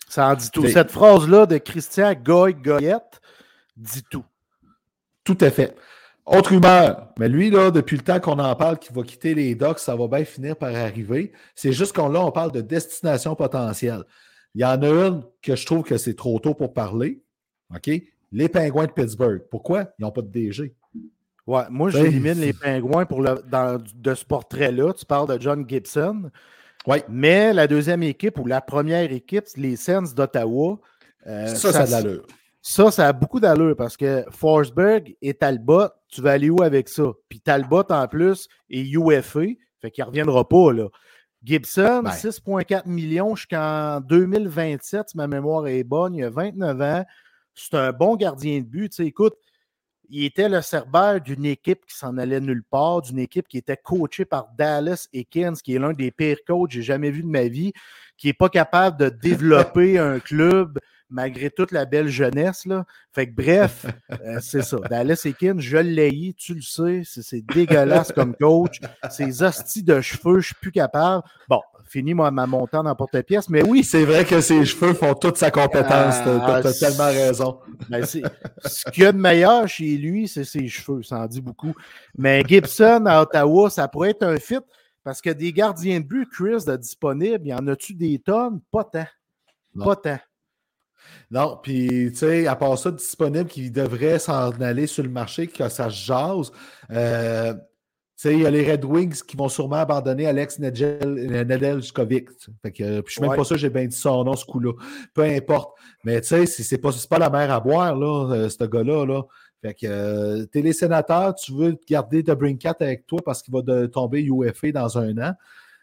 Ça en dit tout. Cette phrase-là de Christian Goy Goyette dit tout. Tout à fait. Autre humeur, mais lui, là, depuis le temps qu'on en parle, qu'il va quitter les docks, ça va bien finir par arriver. C'est juste qu'on là, on parle de destination potentielle. Il y en a une que je trouve que c'est trop tôt pour parler. OK? Les Pingouins de Pittsburgh. Pourquoi? Ils n'ont pas de DG. Ouais, moi, ben, j'élimine les Pingouins pour le, dans, de ce portrait-là. Tu parles de John Gibson. Oui. Mais la deuxième équipe ou la première équipe, les Sens d'Ottawa. Euh, ça, ça, a de l'allure. Ça, ça a beaucoup d'allure parce que Forsberg et Talbot, tu vas aller où avec ça? Puis Talbot, en plus, est UFA, fait qu'il ne reviendra pas, là. Gibson, 6,4 ben. millions jusqu'en 2027, si ma mémoire est bonne, il a 29 ans. C'est un bon gardien de but. Tu sais, écoute, il était le cerbère d'une équipe qui s'en allait nulle part, d'une équipe qui était coachée par Dallas Ekins, qui est l'un des pires coachs que j'ai jamais vu de ma vie, qui n'est pas capable de développer <laughs> un club malgré toute la belle jeunesse. Là. Fait que bref, euh, c'est ça. Dallas Ekin, je l'ai, tu le sais, c'est dégueulasse comme coach. Ses hosties de cheveux, je suis plus capable. Bon, fini moi, ma montée dans porte-pièce, mais oui. C'est vrai que ses cheveux font toute sa compétence. tu as, ah, tellement raison. Ben, ce qu'il y a de meilleur chez lui, c'est ses cheveux, ça en dit beaucoup. Mais Gibson à Ottawa, ça pourrait être un fit. Parce que des gardiens de but, Chris, de disponibles, il y en a-tu des tonnes? Pas tant. Pas tant. Non, puis, tu sais, à part ça, disponible qui devrait s'en aller sur le marché, que ça jase. Euh, il y a les Red Wings qui vont sûrement abandonner Alex Nedeljkovic. Fait que, puis je suis même pas sûr j'ai bien dit son nom, ce coup-là. Peu importe. Mais tu sais, c'est pas, pas la mer à boire, là, euh, ce gars-là. Là. Fait que euh, t'es les sénateurs, tu veux garder The Brinkat avec toi parce qu'il va de, tomber UFA dans un an.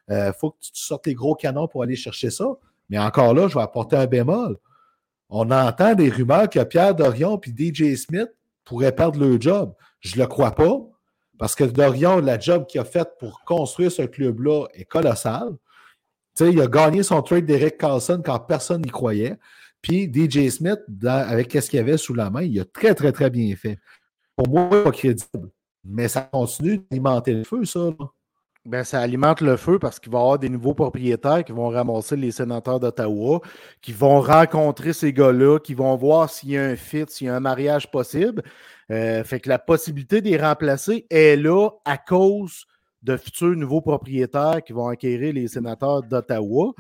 Il faut que tu sortes les gros canons pour aller chercher ça. Mais encore là, je vais apporter un bémol on entend des rumeurs que Pierre Dorion et DJ Smith pourraient perdre leur job. Je ne le crois pas, parce que Dorion, la job qu'il a faite pour construire ce club-là est colossale. il a gagné son trade d'Eric Carlson quand personne n'y croyait. Puis DJ Smith, avec ce qu'il avait sous la main, il a très, très, très bien fait. Pour moi, pas crédible. Mais ça continue d'alimenter le feu, ça. Ben, ça alimente le feu parce qu'il va y avoir des nouveaux propriétaires qui vont ramasser les sénateurs d'Ottawa, qui vont rencontrer ces gars-là, qui vont voir s'il y a un fit, s'il y a un mariage possible. Euh, fait que la possibilité de les remplacer est là à cause de futurs nouveaux propriétaires qui vont acquérir les sénateurs d'Ottawa.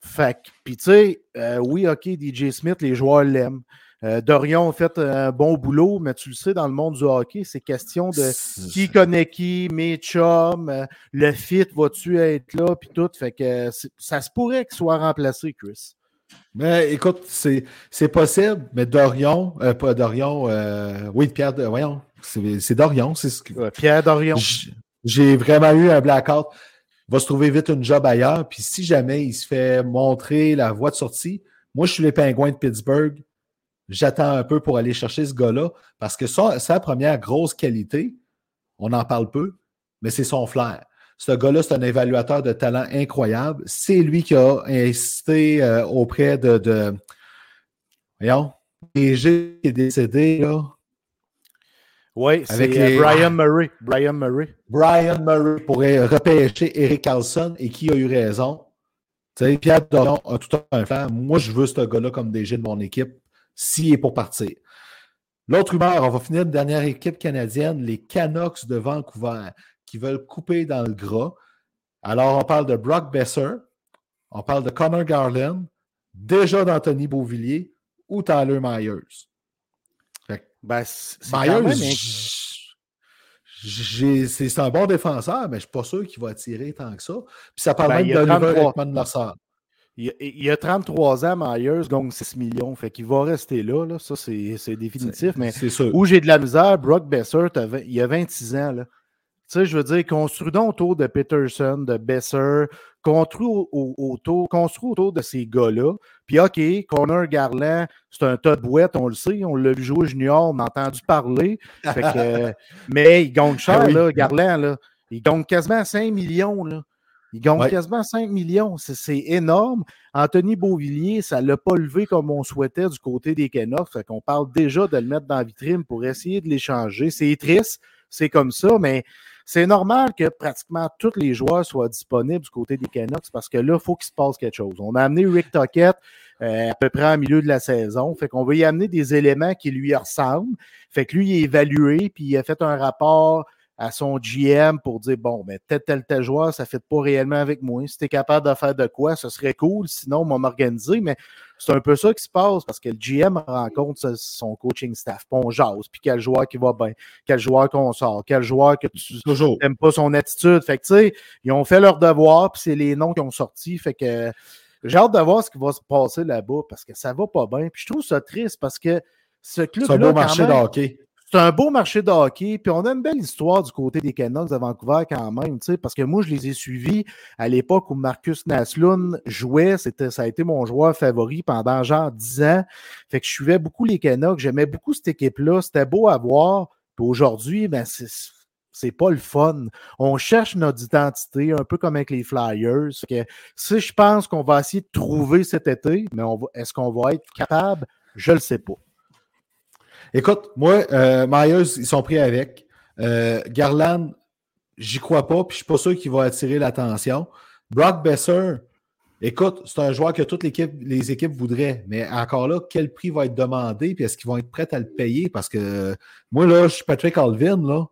Fait que, puis tu sais, euh, oui, OK, DJ Smith, les joueurs l'aiment. Euh, Dorion a fait un bon boulot, mais tu le sais, dans le monde du hockey, c'est question de qui connaît qui, mes chums, euh, le fit, va-tu être là, puis tout. Fait que ça se pourrait qu'il soit remplacé, Chris. Mais écoute, c'est possible, mais Dorion, euh, pas Dorion, oui, Pierre, voyons, c'est Dorion, c'est ce que. Pierre Dorion. J'ai vraiment eu un blackout. Il va se trouver vite une job ailleurs, puis si jamais il se fait montrer la voie de sortie, moi, je suis les Pingouins de Pittsburgh j'attends un peu pour aller chercher ce gars-là parce que sa première grosse qualité, on en parle peu, mais c'est son flair. Ce gars-là, c'est un évaluateur de talent incroyable. C'est lui qui a insisté euh, auprès de, de. Voyons, PG qui est décédé, là. Oui, c'est euh, Brian Murray. Brian Murray. Brian Murray pourrait repêcher Eric Carlson et qui a eu raison. Tu sais, Pierre Dorion a tout un flair. Moi, je veux ce gars-là comme DG de mon équipe s'il est pour partir. L'autre rumeur, on va finir une dernière équipe canadienne, les Canucks de Vancouver, qui veulent couper dans le gras. Alors, on parle de Brock Besser, on parle de Connor Garland, déjà d'Anthony Beauvillier ou Tyler Myers. Ben, Myers, c'est un bon défenseur, mais je ne suis pas sûr qu'il va attirer tant que ça. Puis ça parle ben, même d'Oliver Ekman Lassard. Il, a 33 ans, Myers, donc 6 millions. Fait qu'il va rester là. là. Ça, c'est définitif. Mais où j'ai de la misère, Brock Besser, il a 26 ans. Là. Tu sais, je veux dire, construis donc autour de Peterson, de Besser, construis autour, construis autour de ces gars-là. Puis, OK, Connor Garland, c'est un tas de boîtes, on le sait, on l'a vu jouer junior, on a entendu parler. <laughs> mais il gagne cher, ah là, Garland. Là. Il gagne quasiment 5 millions. Là. Il gagne quasiment 5 millions. C'est énorme. Anthony Beauvillier, ça ne l'a pas levé comme on souhaitait du côté des Canucks. Fait qu'on parle déjà de le mettre dans la vitrine pour essayer de l'échanger. C'est triste, c'est comme ça, mais c'est normal que pratiquement tous les joueurs soient disponibles du côté des Canucks parce que là, il faut qu'il se passe quelque chose. On a amené Rick Tockett euh, à peu près au milieu de la saison. Fait qu'on veut y amener des éléments qui lui ressemblent. Fait que lui, il est évalué, puis il a fait un rapport à son GM pour dire bon, mais tel, tel, tel joueur, ça ne fait pas réellement avec moi. Si tu es capable de faire de quoi, ce serait cool. Sinon, on m'organiser. Mais c'est un peu ça qui se passe parce que le GM rencontre son coaching staff. Puis on jase. Puis quel joueur qui va bien, quel joueur qu'on sort, quel joueur que tu n'aimes pas son attitude? Fait que tu sais, ils ont fait leur devoir, puis c'est les noms qui ont sorti. Fait que j'ai hâte de voir ce qui va se passer là-bas parce que ça va pas bien. Puis je trouve ça triste parce que ce club-là. C'est un beau marché de hockey c'est un beau marché de hockey. Puis on a une belle histoire du côté des Canucks de Vancouver quand même, parce que moi, je les ai suivis à l'époque où Marcus Naslund jouait. C'était, ça a été mon joueur favori pendant genre 10 ans. Fait que je suivais beaucoup les Canucks. J'aimais beaucoup cette équipe-là. C'était beau à voir. Puis aujourd'hui, ben, c'est, c'est pas le fun. On cherche notre identité, un peu comme avec les Flyers. Que si je pense qu'on va essayer de trouver cet été, mais est-ce qu'on va être capable? Je le sais pas. Écoute, moi, euh, Myers, ils sont pris avec. Euh, Garland, j'y crois pas, puis je suis pas sûr qu'il va attirer l'attention. Brock Besser, écoute, c'est un joueur que toutes les équipes voudraient, mais encore là, quel prix va être demandé, puis est-ce qu'ils vont être prêts à le payer? Parce que moi, là, je suis Patrick Alvin, là.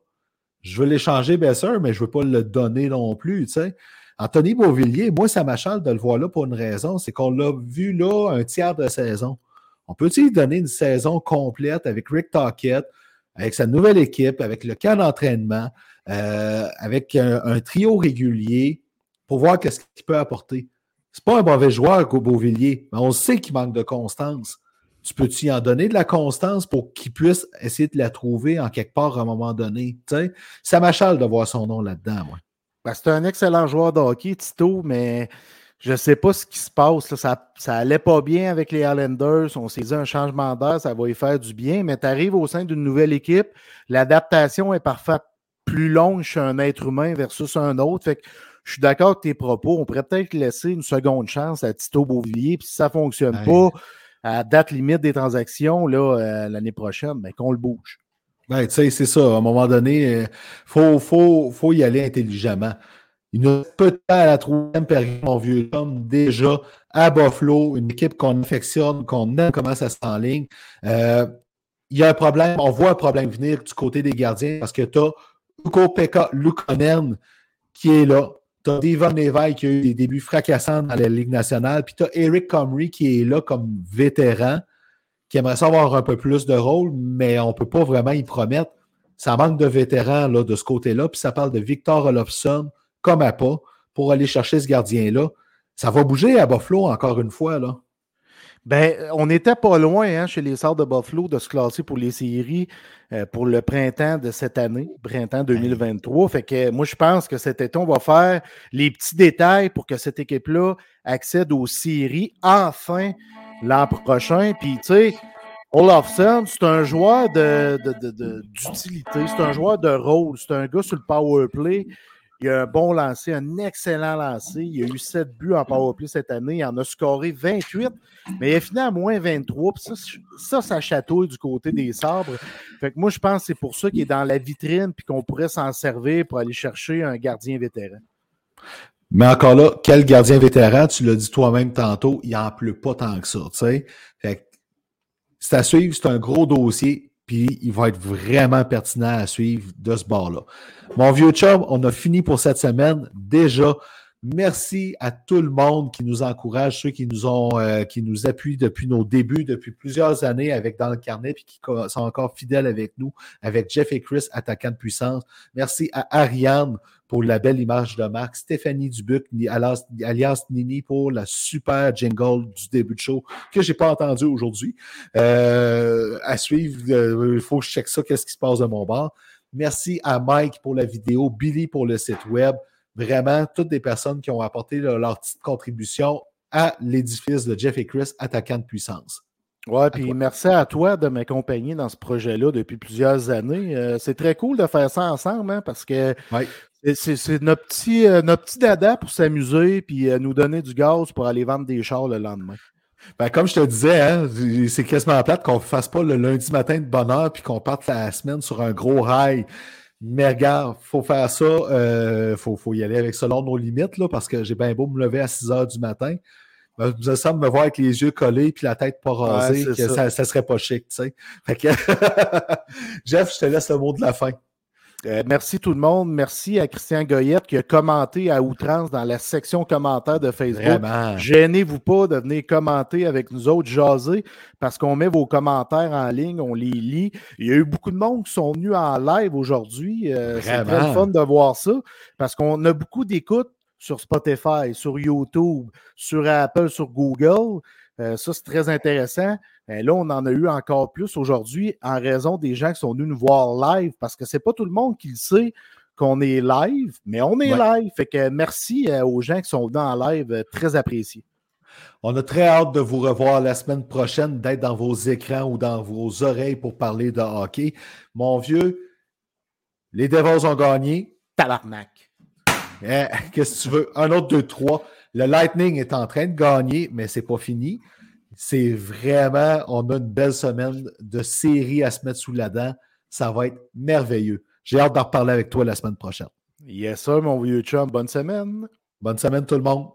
Je veux l'échanger, Besser, mais je veux pas le donner non plus, tu sais. Anthony Beauvillier, moi, ça m'achale de le voir là pour une raison, c'est qu'on l'a vu là un tiers de saison. On peut-il donner une saison complète avec Rick Tockett, avec sa nouvelle équipe, avec le camp d'entraînement, euh, avec un, trio régulier pour voir qu'est-ce qu'il peut apporter? C'est pas un mauvais joueur, Beauvillier, mais on sait qu'il manque de constance. Tu peux-tu en donner de la constance pour qu'il puisse essayer de la trouver en quelque part à un moment donné? ça m'achale de voir son nom là-dedans, moi. Ben, c'est un excellent joueur de hockey, Tito, mais je ne sais pas ce qui se passe. Ça, ça allait pas bien avec les Islanders. On s'est dit un changement d'air, ça va y faire du bien. Mais tu arrives au sein d'une nouvelle équipe. L'adaptation est parfois plus longue chez un être humain versus un autre. Fait que je suis d'accord avec tes propos. On pourrait peut-être laisser une seconde chance à Tito Beauvillier. Puis si ça ne fonctionne pas à date limite des transactions euh, l'année prochaine, ben, qu'on le bouge. Ben, tu sais, c'est ça. À un moment donné, il euh, faut, faut, faut y aller intelligemment. Il nous peut à la troisième période, mon vieux homme, déjà à Buffalo, une équipe qu'on affectionne, qu'on aime comment ça s'enligne. Euh, il y a un problème, on voit un problème venir du côté des gardiens parce que tu as Uko Pekka Lukonen qui est là. Tu as Devon qui a eu des débuts fracassants dans la Ligue nationale. Puis tu as Eric Comrie qui est là comme vétéran, qui aimerait savoir un peu plus de rôle, mais on ne peut pas vraiment y promettre. Ça manque de vétérans là, de ce côté-là. Puis ça parle de Victor Olofsson comme à pas pour aller chercher ce gardien-là. Ça va bouger à Buffalo encore une fois. Là. Ben, on n'était pas loin hein, chez les Sards de Buffalo de se classer pour les séries euh, pour le printemps de cette année, printemps 2023. Fait que moi, je pense que cet été, on va faire les petits détails pour que cette équipe-là accède aux séries enfin l'an prochain. Puis, tu sais, Olafson, c'est un joueur d'utilité, de, c'est un joueur de rôle, c'est un gars sur le power play. Il a un bon lancer, un excellent lancer. Il a eu 7 buts en powerplay cette année. Il en a scoré 28, mais il a fini à moins 23. ça, ça, ça chatouille du côté des sabres. Fait que moi, je pense que c'est pour ça qu'il est dans la vitrine puis qu'on pourrait s'en servir pour aller chercher un gardien vétéran. Mais encore là, quel gardien vétéran, tu l'as dit toi-même tantôt, il n'en pleut pas tant que ça. C'est à suivre, c'est un gros dossier puis il va être vraiment pertinent à suivre de ce bord-là. Mon vieux chum, on a fini pour cette semaine. Déjà, merci à tout le monde qui nous encourage, ceux qui nous ont, euh, qui nous appuient depuis nos débuts, depuis plusieurs années avec Dans le Carnet, puis qui sont encore fidèles avec nous, avec Jeff et Chris, attaquants de puissance. Merci à Ariane pour la belle image de marque, Stéphanie Dubuc, alias Nini, pour la super jingle du début de show que j'ai pas entendu aujourd'hui. Euh, à suivre, euh, il faut que je check ça, qu'est-ce qui se passe de mon bord. Merci à Mike pour la vidéo, Billy pour le site web. Vraiment, toutes des personnes qui ont apporté leur petite contribution à l'édifice de Jeff et Chris, attaquant de puissance. Ouais, puis merci à toi de m'accompagner dans ce projet-là depuis plusieurs années. Euh, c'est très cool de faire ça ensemble, hein, parce que c'est notre petit, euh, notre petit dada pour s'amuser puis euh, nous donner du gaz pour aller vendre des chars le lendemain. Ben, comme je te disais, hein, c'est quasiment plate qu'on ne fasse pas le lundi matin de bonne heure puis qu'on parte la semaine sur un gros rail. Mais regarde, faut faire ça, il euh, faut, faut, y aller avec selon nos limites, là, parce que j'ai bien beau me lever à 6 heures du matin. Ben, vous semble me voir avec les yeux collés puis la tête pas rasée, ça. ça. serait pas chic, tu sais. Que <laughs> Jeff, je te laisse le mot de la fin. Euh, merci tout le monde. Merci à Christian Goyette qui a commenté à outrance dans la section commentaires de Facebook. Gênez-vous pas de venir commenter avec nous autres, jaser, parce qu'on met vos commentaires en ligne, on les lit. Il y a eu beaucoup de monde qui sont venus en live aujourd'hui. Euh, c'est très fun de voir ça, parce qu'on a beaucoup d'écoutes sur Spotify, sur YouTube, sur Apple, sur Google. Euh, ça, c'est très intéressant. Euh, là, on en a eu encore plus aujourd'hui en raison des gens qui sont venus nous voir live parce que c'est pas tout le monde qui le sait qu'on est live, mais on est live. Fait que merci euh, aux gens qui sont venus en live, très apprécié. On a très hâte de vous revoir la semaine prochaine, d'être dans vos écrans ou dans vos oreilles pour parler de hockey. Mon vieux, les Devils ont gagné. Tabarnak. Eh, qu'est-ce que tu veux? Un autre, deux, trois. Le Lightning est en train de gagner, mais c'est pas fini. C'est vraiment, on a une belle semaine de série à se mettre sous la dent. Ça va être merveilleux. J'ai hâte d'en reparler avec toi la semaine prochaine. Yes, sir, mon vieux chum. Bonne semaine. Bonne semaine, tout le monde.